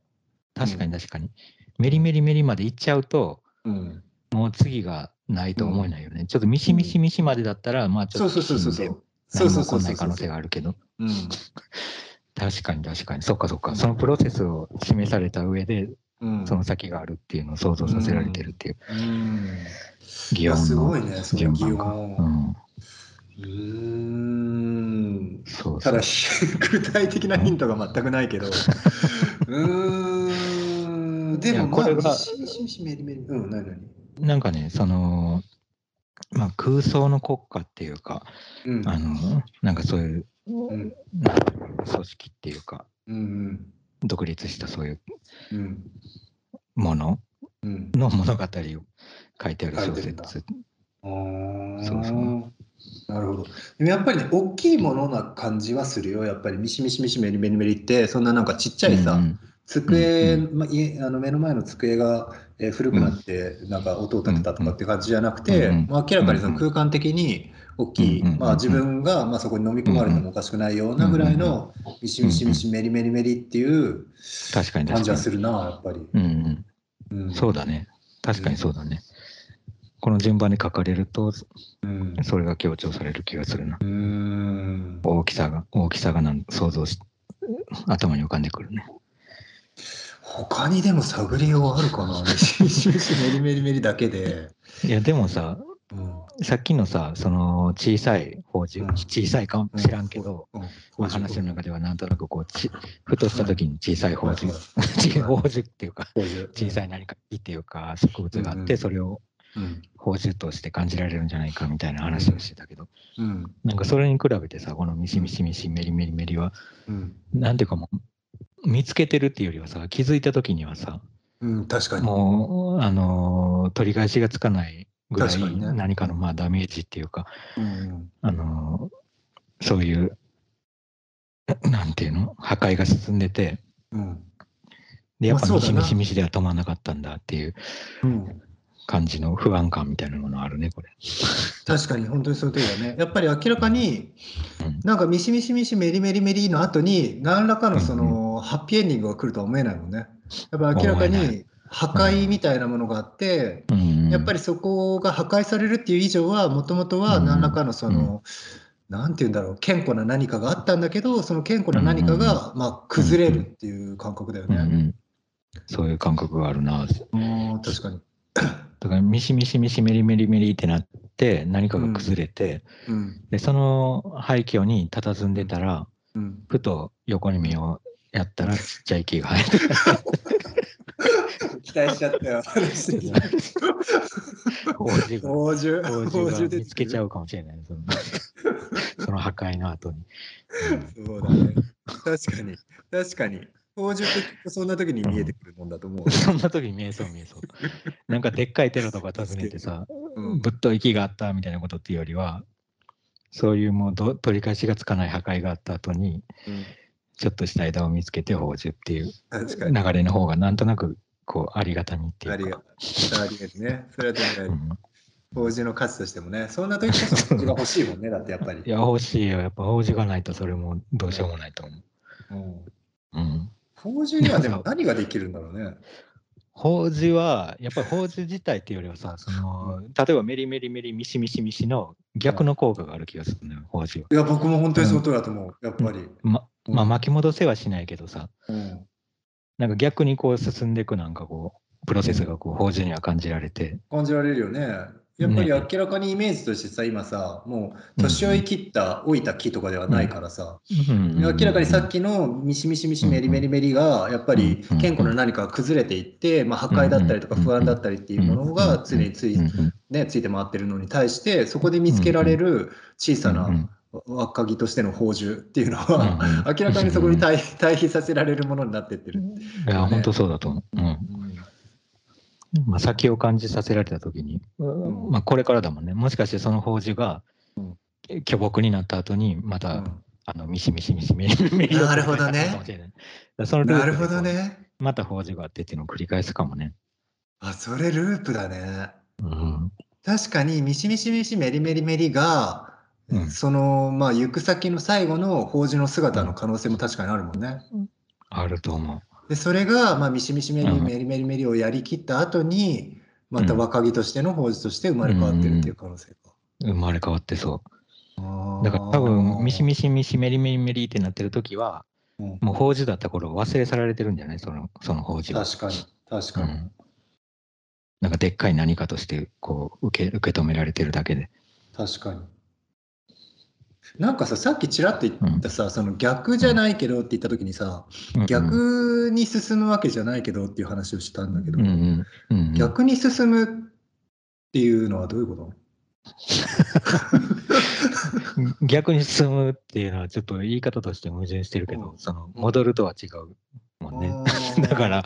確かに確かに。メリメリメリまで行っちゃうと、うん、もう次がないと思えないよね。ちょっとミシミシミシまでだったら、まあちょっと。そうそうそうそう。何も起こんない可能性があるけど。確かに確かに。そっかそっか。そのプロセスを示された上で、その先があるっていうのを想像させられてるっていう。擬音の。すごいね、その擬音。うん。そうただ、具体的なヒントが全くないけど。うん。でも、これが、うん、何なんかね、その、まあ、空想の国家っていうか、うん、あのなんかそういう、うん、組織っていうか、うんうん、独立したそういうもの？の物語を書いてある小説。そうそう。なるほど。でもやっぱりね、大きいものな感じはするよ。やっぱりミシミシミシメリメリメリって、そんななんかちっちゃいさ、うん、机、うん、まあ、の目の前の机が、えー、古くなって、なんか音を立てたとかって感じじゃなくて、まあ、明らかにその空間的に大きい、まあ、自分がまあそこに飲み込まれてもおかしくないようなぐらいのミシミシミシメリメリメリっていう感じはするな、やっぱり。うん。うん、そうだね。確かにそうだね。この順番に書かれると、うん、それが強調される気がするな。大きさが、大きさがなん想像し、頭に浮かんでくるね。他にでも探りようあるかな。メリメリメリだけで。いや、でもさ、うん、さっきのさ、その小さい宝珠、うん、小さいかも知らんけど、うん。まあ、話の中ではなんとなくこうち、ふとした時に小さい宝珠、宝珠っていうか、小さい何か木っていうか植物があって、それを宝珠として感じられるんじゃないかみたいな話をしてたけど、うん、なんかそれに比べてさ、このミシミシミシメリメリメリは、うん、なんていうかもう、見つけてるっていうよりはさ気づいた時にはさ、うん、確かに。もうあの取り返しがつかないぐらい何かのまあダメージっていうか、うん、あのそういうなんていうの？破壊が進んでて、うん、でやっぱミシミシミシでは止まらなかったんだっていう感じの不安感みたいなものあるね、これ。確かに、本当にそういうとだね。やっぱり明らかに、なんかミシミシミシメリメリメリの後に、何らかのその、ハッピーエンディングが来るとは思えないもんね。やっぱ明らかに破壊みたいなものがあって、やっぱりそこが破壊されるっていう以上は、もともとは何らかのその、なんて言うんだろう、健康な何かがあったんだけど、その健康な何かが、まあ、崩れるっていう感覚だよね。そういう感覚があるな。確かに。だからミシミシミシメリメリメリってなって何かが崩れて、うん、でその廃墟に佇んでたら、うん、ふと横に目をやったらちっちゃい木が生えて期待しちゃったよ。宝珠宝珠宝珠見つけちゃうかもしれない。そのその破壊の後に。そうだね。確かに。確かに。宝珠ってそんな時に見えてくるもんだと思う。そんな時に見えそう見えそう。なんかでっかいテロとか訪ねてさ、うん、ぶっと息があったみたいなことっていうよりは、そういうもうど取り返しがつかない破壊があった後に、うん、ちょっとした枝を見つけて宝珠っていう流れの方がなんとなくこうありがたみっていうか。ありがたみですね。それはでの価値としてもね、そんな時こそ宝珠が欲しいもんね、だってやっぱり。いや、欲しいよ。やっぱ宝珠がないとそれもどうしようもないと思う。うん。うん法事にはでも何ができるんだろうね。法事は、やっぱり法事自体っていうよりはさ、その例えばメリメリメリミシミシミシの逆の効果がある気がするのよ、法事は。いや、僕も本当にその通りだと思う、やっぱり。ま、まあ、巻き戻せはしないけどさ、うん、なんか逆にこう進んでいくなんかこう、プロセスがこう法事には感じられて。感じられるよね。やっぱり明らかにイメージとしてさ、今さ、もう年老い切った老いた木とかではないからさ、明らかにさっきのミシミシミシメリメリメリが、やっぱり健康な何かが崩れていって、まあ、破壊だったりとか不安だったりっていうものが常につい,、ね、ついて回ってるのに対して、そこで見つけられる小さな若木としての宝珠っていうのは、明らかにそこに対 対比させられるものになってってる、ね、いや、本当そうだと思う。うんまあ、先を感じさせられた時に、まあ、これからだもんねもしかしてその宝珠が巨木になった後にまた、あのミシミシミシミシミシなるほどね。そのなるほどね。また宝珠があってっていうのを繰り返すかもね。あ、それループだね。うん、確かにミシミシミシメリメリメリが、うん、そのまあ行く先の最後の宝珠の姿の可能性も確かにあるもんね。うん、あると思う。でそれが、まあ、ミシミシメリメリメリメリをやりきった後に、また若木としての法事として生まれ変わってるっていう可能性か。生まれ変わってそう。だから多分、ミシミシミシメリメリメリってなってる時は、うん、もう法事だった頃忘れ去られてるんじゃない？そのその法事は。確かに、確かに、うん、なんかでっかい何かとしてこう受け受け止められてるだけで。確かに。なんかさ、さっきちらっと言ったさ、うん、その逆じゃないけどって言った時にさ、うん、逆に進むわけじゃないけどっていう話をしたんだけど、うんうん、逆に進むっていうのはどういうこと？逆に進むっていうのはちょっと言い方として矛盾してるけど、その戻るとは違うもんね。だから、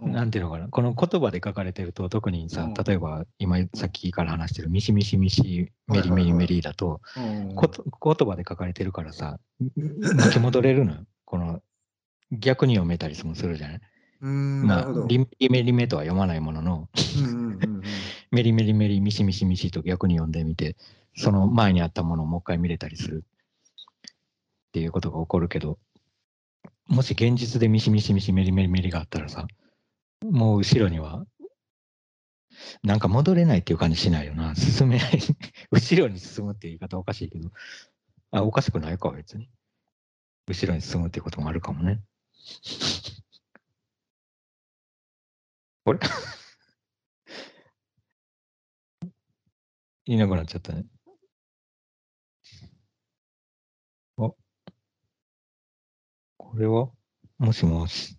なんていうのかな、この言葉で書かれてると、特にさ、例えば今さっきから話してるミシミシミシメリメリメリだと、言葉で書かれてるからさ、巻き戻れるの？この逆に読めたりもするじゃない？まあ、リメリメとは読まないものの、メリメリメリミシミシミシと逆に読んでみて、その前にあったものをもう一回見れたりする。っていうことが起こるけど、もし現実でミシミシミシメリメリメリがあったらさ、もう後ろには、なんか戻れないっていう感じしないよな。進めない。後ろに進むっていう言い方おかしいけど、あ、おかしくないか、別に。後ろに進むっていうこともあるかもね。あれ？いなくなっちゃったね。あこれは？もしもし。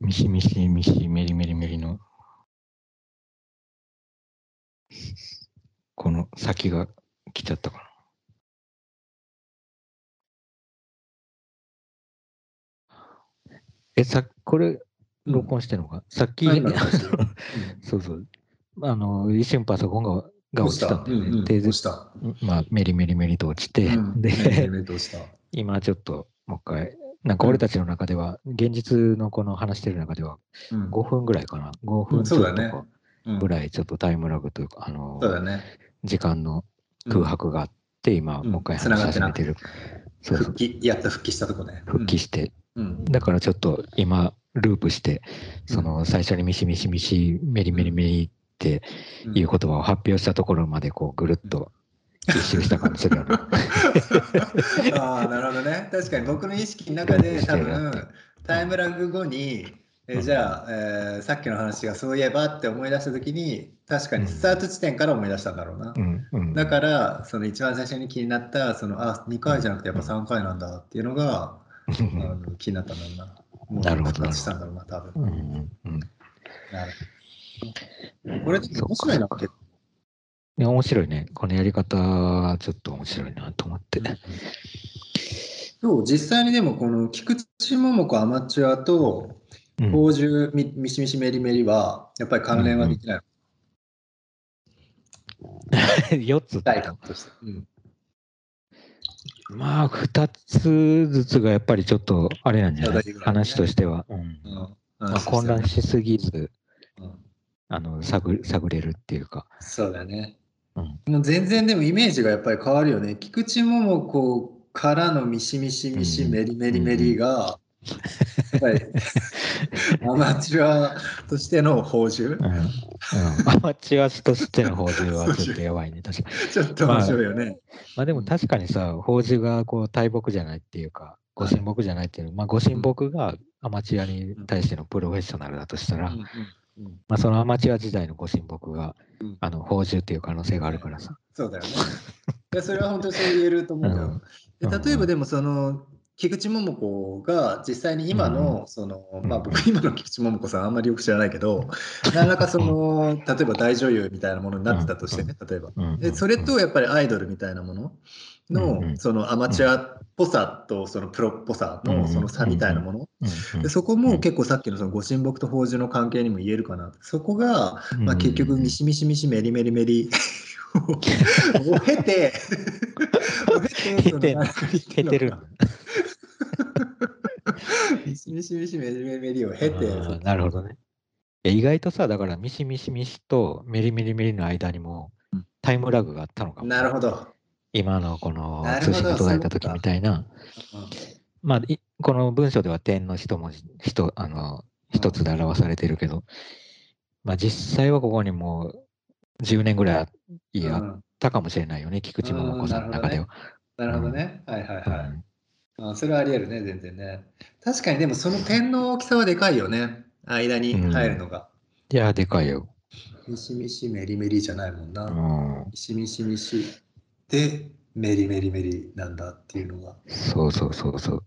ミシミシミシメリメリメリの。この先が来ちゃったかな。え、さ、これ、録音してるのか、うん、さっき、そうそう。あの、一瞬パソコンがが落ちた。んで、ね、うんうん、で、まあ、メリメリメリと落ちて、うん、で、今ちょっともう一回なんか俺たちの中では、現実のこの話してる中では、5分ぐらいかな、5分ちょっとぐらいちょっとタイムラグというか、あの、時間の空白があって、今、もう一回話し始めてる。そう復帰、やっと復帰したとこね。復帰して、だからちょっと今、ループして、その最初にミシミシミシ、メリメリメリっていう言葉を発表したところまでこうぐるっと一周した感じするよね。ああ、なるほどね。確かに僕の意識の中で多分タイムラグ後に、えじゃあ、えー、さっきの話がそういえばって思い出した時に確かにスタート地点から思い出したんだろうな。うんうん、だからその一番最初に気になったそのあ2回じゃなくてやっぱ3回なんだっていうのが、あの気になったんだろうな。もうなるほど。したんだろうな多分。うんうんうん、なるほど。これ面白いな結構。や、面白いね。このやり方、ちょっと面白いなと思って。そう、実際にでも、この菊池桃子アマチュアと、宝珠ミミシミシメリメリは、やっぱり関連はできない。うん、4つ体感と？して。うんまあ、2つずつがやっぱりちょっとあれなんじゃない、ね、話としては。うんまあ、混乱しすぎず、うん、あの探探れるっていうか。そうだね。うん、全然でもイメージがやっぱり変わるよね。菊池桃子からのミシミシミシメリメリメリが、やっぱり アマチュアとしての宝珠、うん。うん、アマチュアとしての宝珠はちょっとやばいね、確かに。ちょっと面白いよね。まあ、まあ、でも確かにさ、宝珠がこう大木じゃないっていうか、ご神木じゃないっていう、まあ、ご神木がアマチュアに対してのプロフェッショナルだとしたら、まあ、そのアマチュア時代のご神木が、うん、あの宝珠っていう可能性があるからさ。そうだよね。いやそれは本当にそう言えると思う。うん、で例えばでもその菊池桃子が実際に今の、その、まあ僕今の菊池桃子さんあんまりよく知らないけど、何らかその、例えば大女優みたいなものになってたとしてね、例えば。で、それとやっぱりアイドルみたいなものの、そのアマチュアっぽさとそのプロっぽさのその差みたいなもの。でそこも結構さっきのそのご神木と宝珠の関係にも言えるかな。そこが、まあ、結局ミシミシミシメリメリメリ を経て、経て、経てる。ミシミシミシメリメリを経て。なるほどね。意外とさ、だからミシミシミシとメリメリメリの間にもタイムラグがあったのかも。なるほど。今のこの通信が途絶えた時みたいな。まあ、この文章では点の一文字、一あの一つで表されてるけど、まあ実際はここにもう10年ぐらいあったかもしれないよね、菊池桃子さんの中では。なるほどね。はいはいはい。あそれはあり得るね、全然ね。確かにでもその点の大きさはでかいよね。間に入るのが。うん、いや、でかいよ。ミシミシメリメリじゃないもんな。うん、ミシミシミシでメリメリメリなんだっていうのが。そうそうそうそう。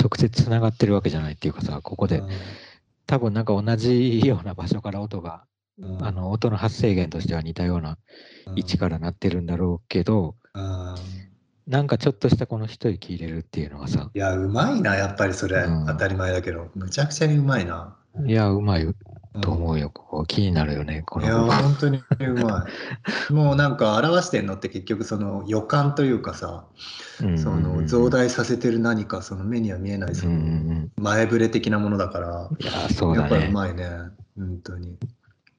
直接つながってるわけじゃないっていうかさ、ここで、うん、多分なんか同じような場所から音が、うん、あの音の発生源としては似たような位置からなってるんだろうけど、なんかちょっとしたこの一息入れるっていうのがさ。いや、うまいな、やっぱりそれ。当たり前だけど。むちゃくちゃにうまいな。いや、うまいと思うよ。ここ気になるよね、この。いや、本当にうまい。もうなんか表してんのって結局その予感というかさ、その増大させてる何かその目には見えないその前触れ的なものだから、いや、そうだね。やっぱうまいね。本当に。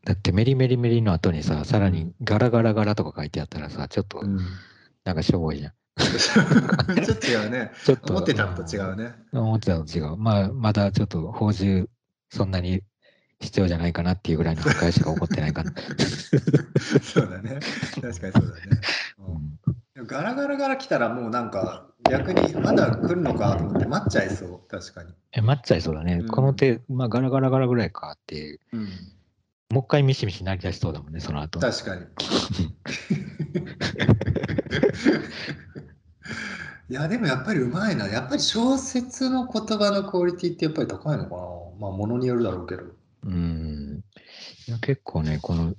だってメリメリメリの後にさ、さらにガラガラガラとか書いてあったらさ、ちょっとなんかしょぼいじゃん。ちょっと違うね。ちょっと思ってたのと違うね。思ってたのと違う。まあ、まだちょっと報酬そんなに必要じゃないかなっていうぐらいの深いしか起こってないかな。そうだね。確かにそうだね。うん、ガラガラガラ来たらもうなんか逆にまだ来るのかと思って待っちゃいそう、確かに。え、待っちゃいそうだね。うん、この手、まあガラガラガラぐらいかっていう。うん、もう一回ミシミシなりだしそうだもんね、その後。確かに。いや、でもやっぱりうまいな。やっぱり小説の言葉のクオリティってやっぱり高いのかな。まあ、ものによるだろうけど。うん。いや、結構ね、この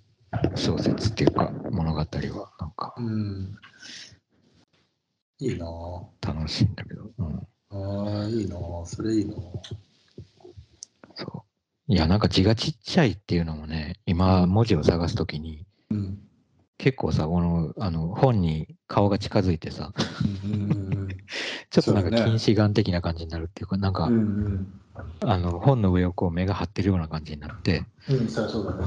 小説っていうか、物語は、なんか、うん。いいな楽しいんだけど。うん、ああ、いいなそれいいなそう。いや、なんか字がちっちゃいっていうのもね、今、文字を探すときに、うん、結構さ、このあの本に顔が近づいてさ、ちょっとなんか近視眼的な感じになるっていうか、なんか、あの本の上をこう目が張ってるような感じになって、うん、そうだね。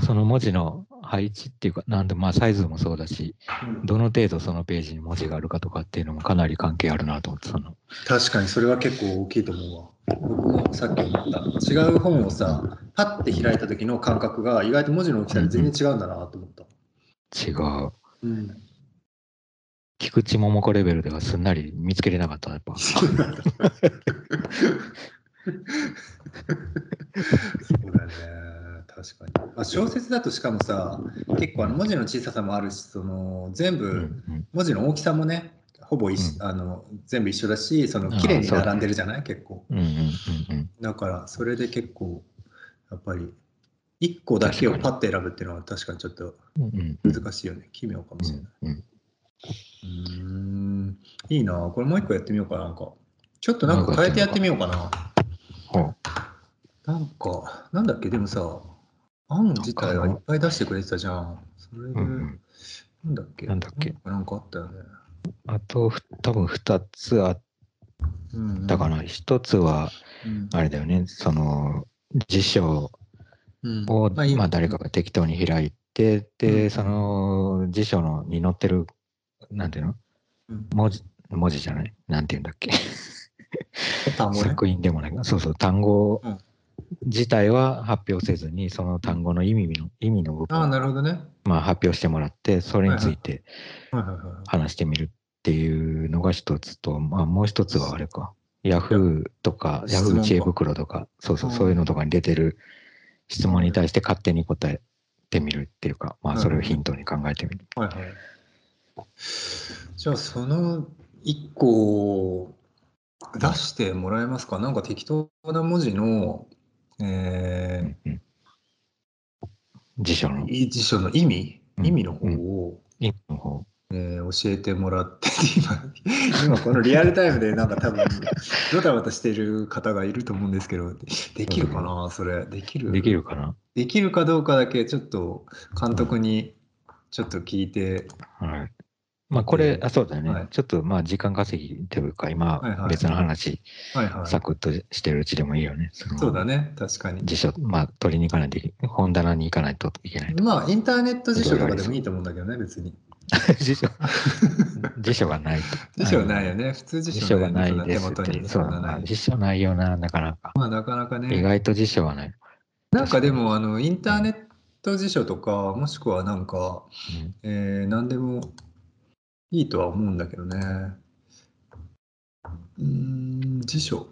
その文字の配置っていうか、なんでまあサイズもそうだし、どの程度そのページに文字があるかとかっていうのもかなり関係あるなと思ってたの。確かにそれは結構大きいと思うわ。僕もさっき思った。違う本をさ、パッて開いた時の感覚が意外と文字の大きさで全然違うんだなと思った。違う。うん。菊池桃子レベルではすんなり見つけれなかったやっぱ。そうだね。確かに。あ小説だとしかもさ、結構あの文字の小ささもあるし、その全部文字の大きさもね、ほぼ一、うん、あの全部一緒だし、その綺麗に並んでるじゃない、結構。だからそれで結構やっぱり1個だけをパッて選ぶっていうのは確かにちょっと難しいよね。奇妙かもしれない。うん、いいな。これもう一個やってみようかな。なんか。ちょっとなんか変えてやってみようかな。なんか、なんだっけ、でもさ、案自体はいっぱい出してくれてたじゃん。それで、うん、なんだっけ？なんだっけ？なんかあったよね。あと、多分2つあったかな。うんうん、1つは、あれだよね、その、辞書を、うん、まあ、まあ、誰かが適当に開いて、で、うん、その辞書のに載ってる、なんていうの、うん、文字、文字じゃない？なんていうんだっけ？作品でもない。そうそう、単語自体は発表せずに、その単語の意味の意味の部分を、あなるほどね。まあ、発表してもらって、それについて話してみるっていうのが一つと、まあ、もう一つはあれか、ヤフーとか、ヤフー知恵袋とか、そうそう、そういうのとかに出てる質問に対して勝手に答えてみるっていうか、まあ、それをヒントに考えてみる。はいはい、じゃあ、その一個出してもらえますか？なんか適当な文字のえー、辞書の。辞書の意味、意味の方を、意味の方えー、教えてもらって今 今このリアルタイムでなんか多分ドタバタしてる方がいると思うんですけどできるかなそれ。できる？できるかな？できるかどうかだけちょっと監督にちょっと聞いて、はい、まあこれ、あそうだよね、はい、ちょっとまあ時間稼ぎというか、今、別の話、サクッとしてるうちでもいいよね。そうだね、確かに。辞書、まあ取りに行かないといけ本棚に行かないといけないまあインターネット辞書とかでもいいと思うんだけどね、別に。辞書辞書がない辞書ないよね。普通辞書がないですってそうだ辞書ないよな、なかなか。まあなかなかね。意外と辞書はない。なんかでも、あの、インターネット辞書とか、もしくはなんか、うん、えー、何でもいいとは思うんだけどね。うん辞書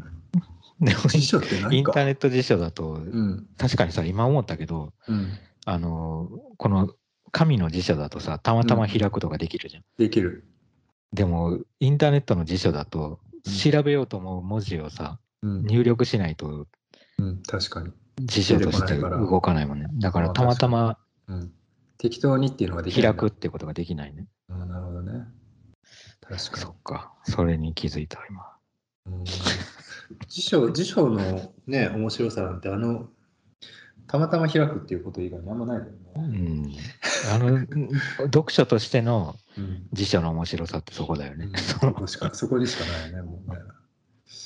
でも辞書って何インターネット辞書だと、うん、確かにさ今思ったけど、うん、あのこの紙の辞書だとさたまたま開くとかできるじゃん。できる。でもインターネットの辞書だと調べようと思う文字をさ、入力しないと、うん、確かに辞書として動かないもんね。だからたまたま、うん、適当にっていうのができ。開くってことができないね。あなるほどね。確かに。そっか。それに気づいた今。うん辞書、辞書のね、面白さなんて、あの、たまたま開くっていうこと以外にあんまないよね。うん。あの、読書としての辞書の面白さってそこだよね。うん、そこしか、そこにしかないよね、もうね。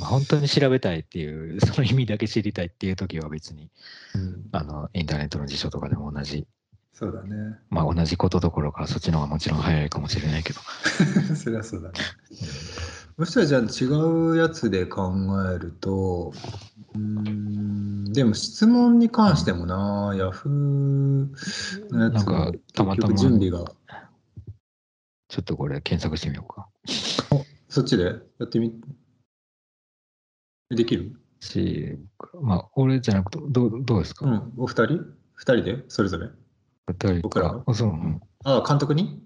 本当に調べたいっていう、その意味だけ知りたいっていう時は別に、うん、あの、インターネットの辞書とかでも同じ。そうだね。まあ同じことどころか、そっちの方がもちろん早いかもしれないけど。そりゃそうだね。そしたらじゃあ違うやつで考えると、うん、でも質問に関してもな、ヤフーのやつがたまたま準備が。ちょっとこれ検索してみようか。そっちで？やってみ、できる？し、まあ、俺じゃなくて、どうどうですか、うん、お二人？二人で？それぞれ？僕ら？そう、うん、ああ、監督に？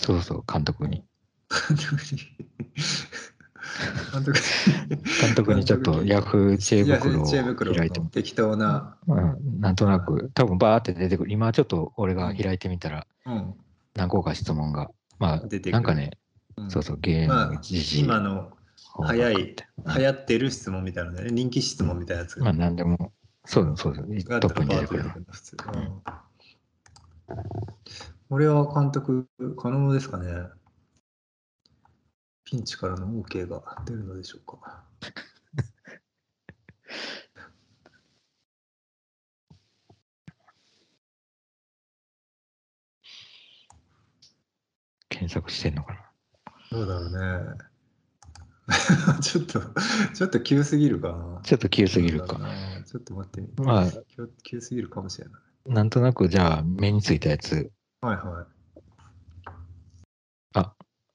そうそう、監督に。監督に。監督監督にちょっとヤフー知恵袋を開いて適当な、うん、なんとなく。多分バーって出てくる。今ちょっと俺が開いてみたら、うん、何個か質問が。まあなんかね、うん、そうそうゲーム、まあ、今の早い流行ってる質問みたいなね。人気質問みたいなやつまあ何でも。そうそうそう。トップに出てくる。普通、うん、俺は監督可能ですかね？ピンチからの OK が出るのでしょうか？検索してんのかな？どうだろうね。ちょっと、ちょっと急すぎるかな。ちょっと急すぎるか。ちょっと待ってみまあ、急すぎるかもしれない。なんとなく、じゃあ、目についたやつ。はいはい。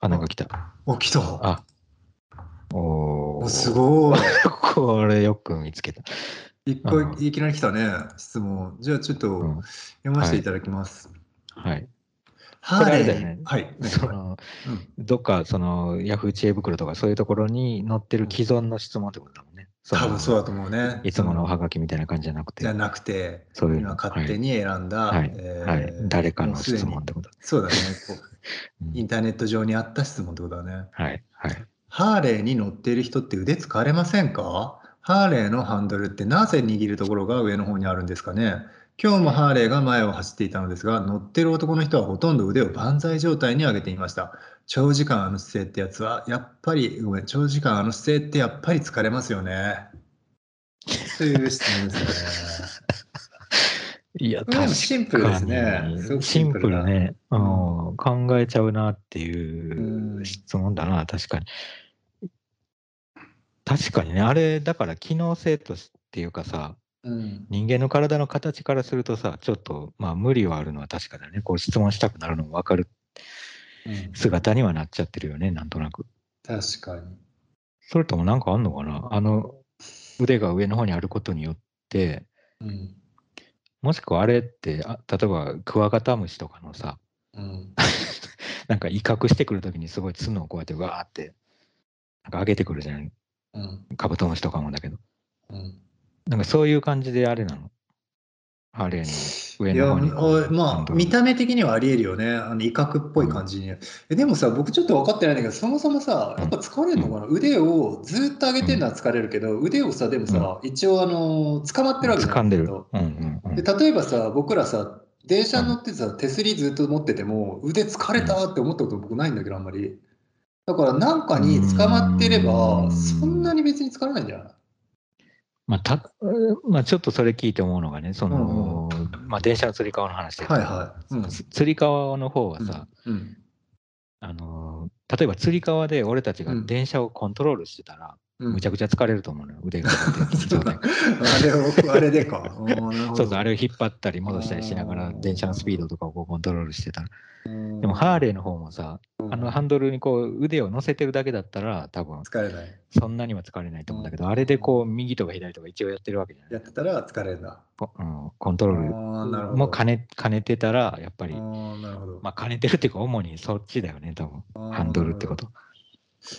あ、なんか来た。お、来た。あ。おおすごい。これよく見つけた。一個いきなり来たね、質問。じゃあちょっと読ませていただきます。はい、はいハーレー、ね、はい、その、うん、どっかそのヤフー知恵袋とかそういうところに載ってる既存の質問ってことだもんね。多分そうだと思うね。いつものおはがきみたいな感じじゃなくて。じゃなくて、そういうの勝手に選んだ、はい、えー、はい、誰かの質問ってこと。そうだねこう。インターネット上にあった質問ってことだね。はい。はい。ハーレーに乗っている人って腕疲れませんか？ハーレーのハンドルってなぜ握るところが上の方にあるんですかね？今日もハーレーが前を走っていたのですが、乗ってる男の人はほとんど腕を万歳状態に上げていました。長時間あの姿勢ってやつは、やっぱり、ごめん、長時間あの姿勢ってやっぱり疲れますよね。という質問ですね。いや、確かに。シンプルですね。シンプルね、うん。考えちゃうなっていう質問だな、確かに。確かにね、あれ、だから機能性とっていうかさ、うん、人間の体の形からするとさ、ちょっと、まあ無理はあるのは確かだね。こう質問したくなるのも分かる姿にはなっちゃってるよね、なんとなく。確かに。それともなんかあんのかな？あの、腕が上の方にあることによって、うん、もしくはあれってあ例えばクワガタムシとかのさ、うん、なんか威嚇してくるときにすごい角をこうやってわーってなんか上げてくるじゃない、うん、カブトムシとかもだけど、うん、なんかそういう感じであれなの？ハーレーの上の方に。まあ、見た目的にはありえるよね。あの威嚇っぽい感じに。うん、でもさ、僕ちょっと分かってないんだけど、そもそもさ、やっぱ疲れるのかな、うん、腕をずっと上げてるのは疲れるけど、うん、腕をさ、でもさ、一応、あの、捕まってるわけだ、掴んでる、で。例えばさ、僕らさ、電車乗ってさ、手すりずっと持ってても、腕疲れたって思ったこと僕ないんだけど、あんまり。だから、なんかに捕まってれば、そんなに別に疲れないんじゃない？まあたまあ、ちょっとそれ聞いて思うのがね、その、うんうん、まあ、電車のつり革の話で、はいはい。うん、つり革の方はさ、うん。うん、あの例えばつり革で俺たちが電車をコントロールしてたら、むちゃくちゃ疲れると思うのよ、腕が あれを、あれでか。そうそう、あれを引っ張ったり戻したりしながら、電車のスピードとかをこうコントロールしてたら。でも、ハーレーの方もさ、あのハンドルにこう腕を乗せてるだけだったら、多分疲れない。そんなには疲れないと思うんだけど、あれでこう、右とか左とか一応やってるわけじゃない。やってたら疲れるんだ。うん、コントロールも兼ね兼ねてたら、やっぱり、まあ兼ねてるっていうか、主にそっちだよね、多分ハンドルってこと。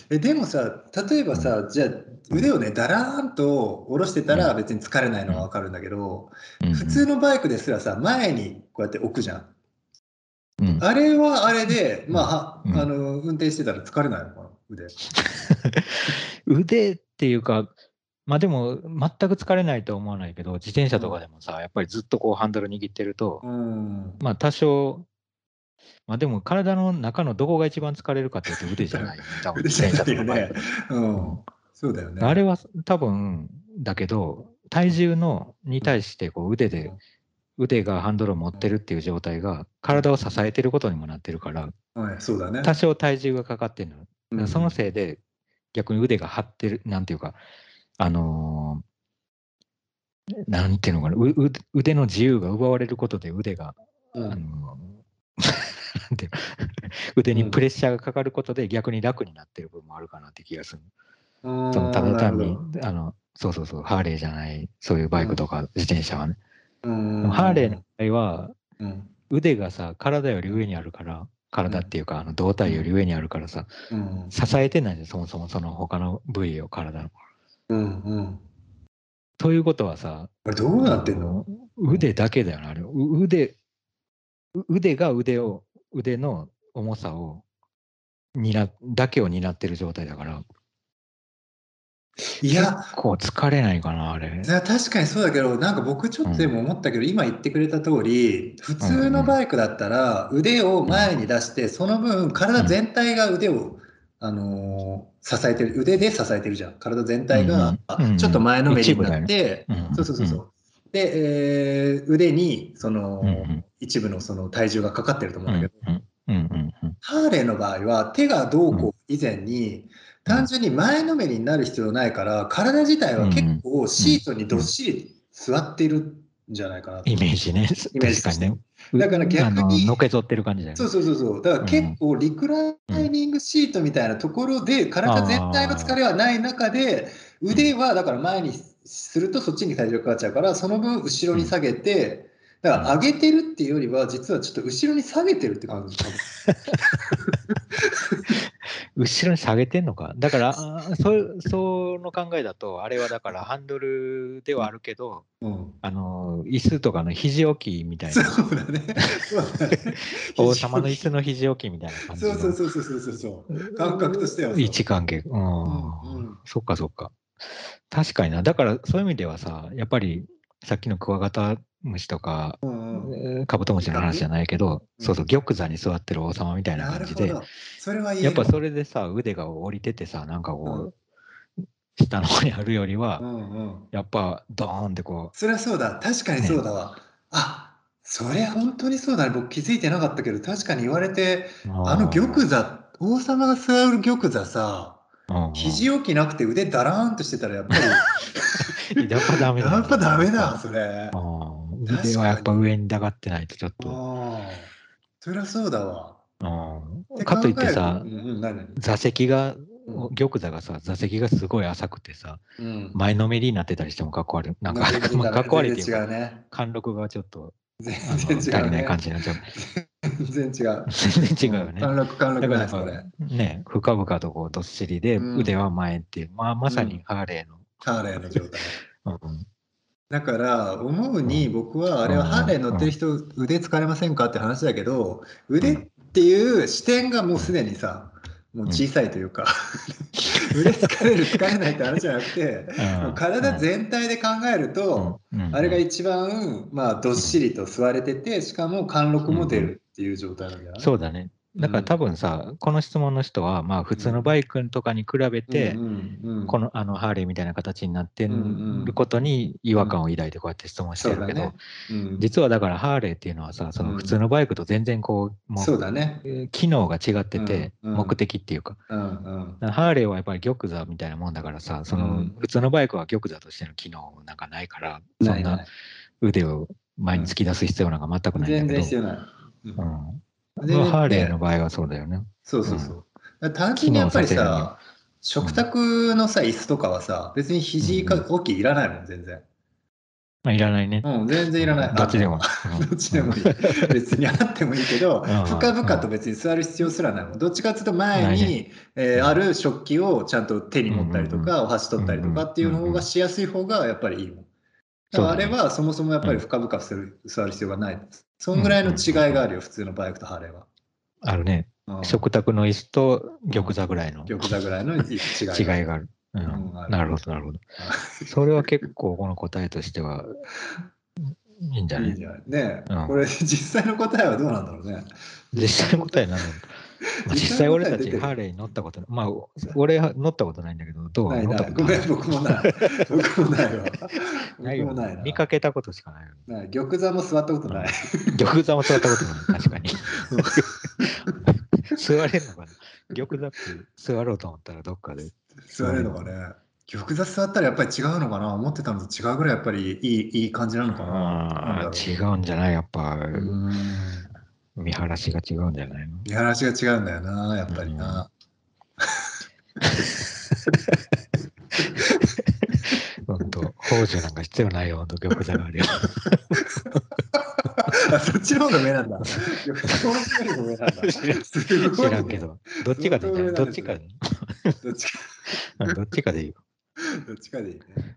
えでもさ例えばさ、うん、じゃあ腕をねだらーんと下ろしてたら別に疲れないのは分かるんだけど、うん、普通のバイクですらさ前にこうやって置くじゃん。うん、あれはあれで、まあ、あの運転してたら疲れないのかな腕。腕っていうかまあでも全く疲れないとは思わないけど自転車とかでもさやっぱりずっとこうハンドル握ってると、まあ多少まあでも体の中のどこが一番疲れるかっていうと腕じゃない。腕じゃないよね。うん。そうだよね。あれは多分だけど体重のに対してこう腕で、腕がハンドルを持ってるっていう状態が体を支えてることにもなってるから、はい、そうだね。多少体重がかかってるの。うん、そのせいで逆に腕が張ってる、なんていうか、あのー、なんていうのかな、腕の自由が奪われることで腕が、うん、あのなんて腕にプレッシャーがかかることで逆に楽になってる部分もあるかなって気がする。そのただ単にあのそうそうそうハーレーじゃないそういうバイクとか自転車はね。ハーレーの場合は、腕がさ体より上にあるから体っていうかあの胴体より上にあるからさ、支えてないんそもそもその他の部位を体の。うんうん、ということはさどうなってんの？腕だけだよなあれ。腕腕が腕を腕の重さを担だけを担ってる状態だから。いや。結構疲れないかなあれ。いや確かにそうだけどなんか僕ちょっとでも思ったけど、うん、今言ってくれた通り普通のバイクだったら腕を前に出して、うん、その分体全体が腕を、あのー、支えてる腕で支えてるじゃん。体全体が、ちょっと前のめりになって、ね、そうそうそうそう。で、えー、腕にその、うんうん、一部のその体重がかかってると思うんだけど、ハーレーの場合は手がどうこう以前に、単純に前のめりになる必要ないから体自体は結構シートにどっしり座っているんじゃないかなイメージね。イメージ確かにね。だから逆に。のけぞってる感じだよね。そうそうそうそう。だから結構リクライニングシートみたいなところで体全体の疲れはない中で腕はだから前にするとそっちに体重がかかっちゃうからその分後ろに下げて、だから上げてるっていうよりは実はちょっと後ろに下げてるって感じ 後ろに下げてんのか？だからそその考えだとあれはだからハンドルではあるけど、うん、あの椅子とかの肘置きみたいな。そうだね。王様の椅子の肘置きみたいな感じそうそうそうそうそうそう。感覚としては位置関係。うん、うん、そっかそっか。確かにな。だからそういう意味ではさ、やっぱりさっきのクワガタムシとか、うんカブトムシの話じゃないけど、うん、そうそう、玉座に座ってる王様みたいな感じで、それはいい。やっぱそれでさ、腕が降りててさ、なんかこう、うん、下の方にあるよりは、うんうん、やっぱドーンってこう。それはそうだ、確かにそうだわ。ね、あそれ本当にそうだね、僕気づいてなかったけど、確かに言われて、あの玉座、王様が座る玉座さ、肘置きなくて腕だらーんとしてたらやっぱり やっぱダメだ。やっぱダメだ、それ。腕はやっぱ上にだがってないとちょっと。そりゃそうだわ。かといってさ、座席が、玉座がさ、座席がすごい浅くてさ、前のめりになってたりしてもかっこ悪い。なんか、かっこ悪いっていうか、貫禄がちょっと全然違う、ね、足りない感じになっちゃう。全然違う。全然違うよね。貫禄、貫禄だからね、深々とこうどっしりで、腕は前っていう、まあまさにハーレーの。ハーレーの状態。だから思うに僕はあれはハーレー乗ってる人腕疲れませんかって話だけど腕っていう視点がもうすでにさもう小さいというか、うん、腕疲れる疲れないって話じゃなくて、うん、体全体で考えると、うん、あれが一番、まあ、どっしりと座れててしかも貫禄も出るっていう状態なんだよそうだねだから多分さ、この質問の人は、まあ普通のバイクとかに比べて、このあのハーレーみたいな形になってることに違和感を抱いてこうやって質問してるけど、実はだからハーレーっていうのはさ、その普通のバイクと全然こう、もうそうだね。機能が違ってて、目的っていうか、ハーレーはやっぱり玉座みたいなもんだからさ、その普通のバイクは玉座としての機能なんかないから、そんな腕を前に突き出す必要なんか全くないんだけど。うんハーレーの場合はそうだよね。そうそうそう。うん、単純にやっぱりさ、食卓のさ、椅子とかはさ、別に肘か大きいいらないもん、全然。まあ、いらないね。うん、全然いらない。どっちでも。どっちでもいい。別にあってもいいけど、深々と別に座る必要すらないもん。どっちかっていうと前に、えある食器をちゃんと手に持ったりとか、お箸取ったりとかっていうの方がしやすい方がやっぱりいいもん。あれはそもそもやっぱり深々する、座る必要がない。そんぐらいの違いがあるよ、普通のバイクとハーレーは。あるね。食卓の椅子と玉座ぐらいの。玉座ぐらいの違い 違いがある。うん、なるほど、なるほど。それは結構この答えとしてはいいんじゃない？いいんじゃない？ね、うん、これ実際の答えはどうなんだろうね。実際の答えなんだろう。実際俺たちハーレーに乗ったことない。まあ、俺乗ったことないんだけど、どう乗ったことない。僕もない。僕もないわ。ないよな。見かけたことしかないない。玉座も座ったことない。玉座も座ったことない。確かに。座れるのかな玉座って座ろうと思ったらどっかで。座れるのかね。玉座座ったらやっぱり違うのかな思ってたのと違うぐらいやっぱりいいいい感じなのかな違うんじゃない？やっぱ。見晴らしが違うんじゃないの？見晴らしが違うんだよな、やっぱりな。本当、宝珠なんか必要ないよ、本当、玉座があるよ。あそっちの方が上なんだ。玉座よりも上なんだ。知らんけど、どっちかでいいどっちかで。どっちか。どっちかでいいよ。どっちかでいいね。